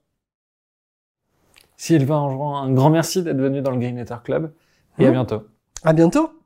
Sylvain un grand merci d'être venu dans le Green Letter Club et à mmh. bientôt. À bientôt.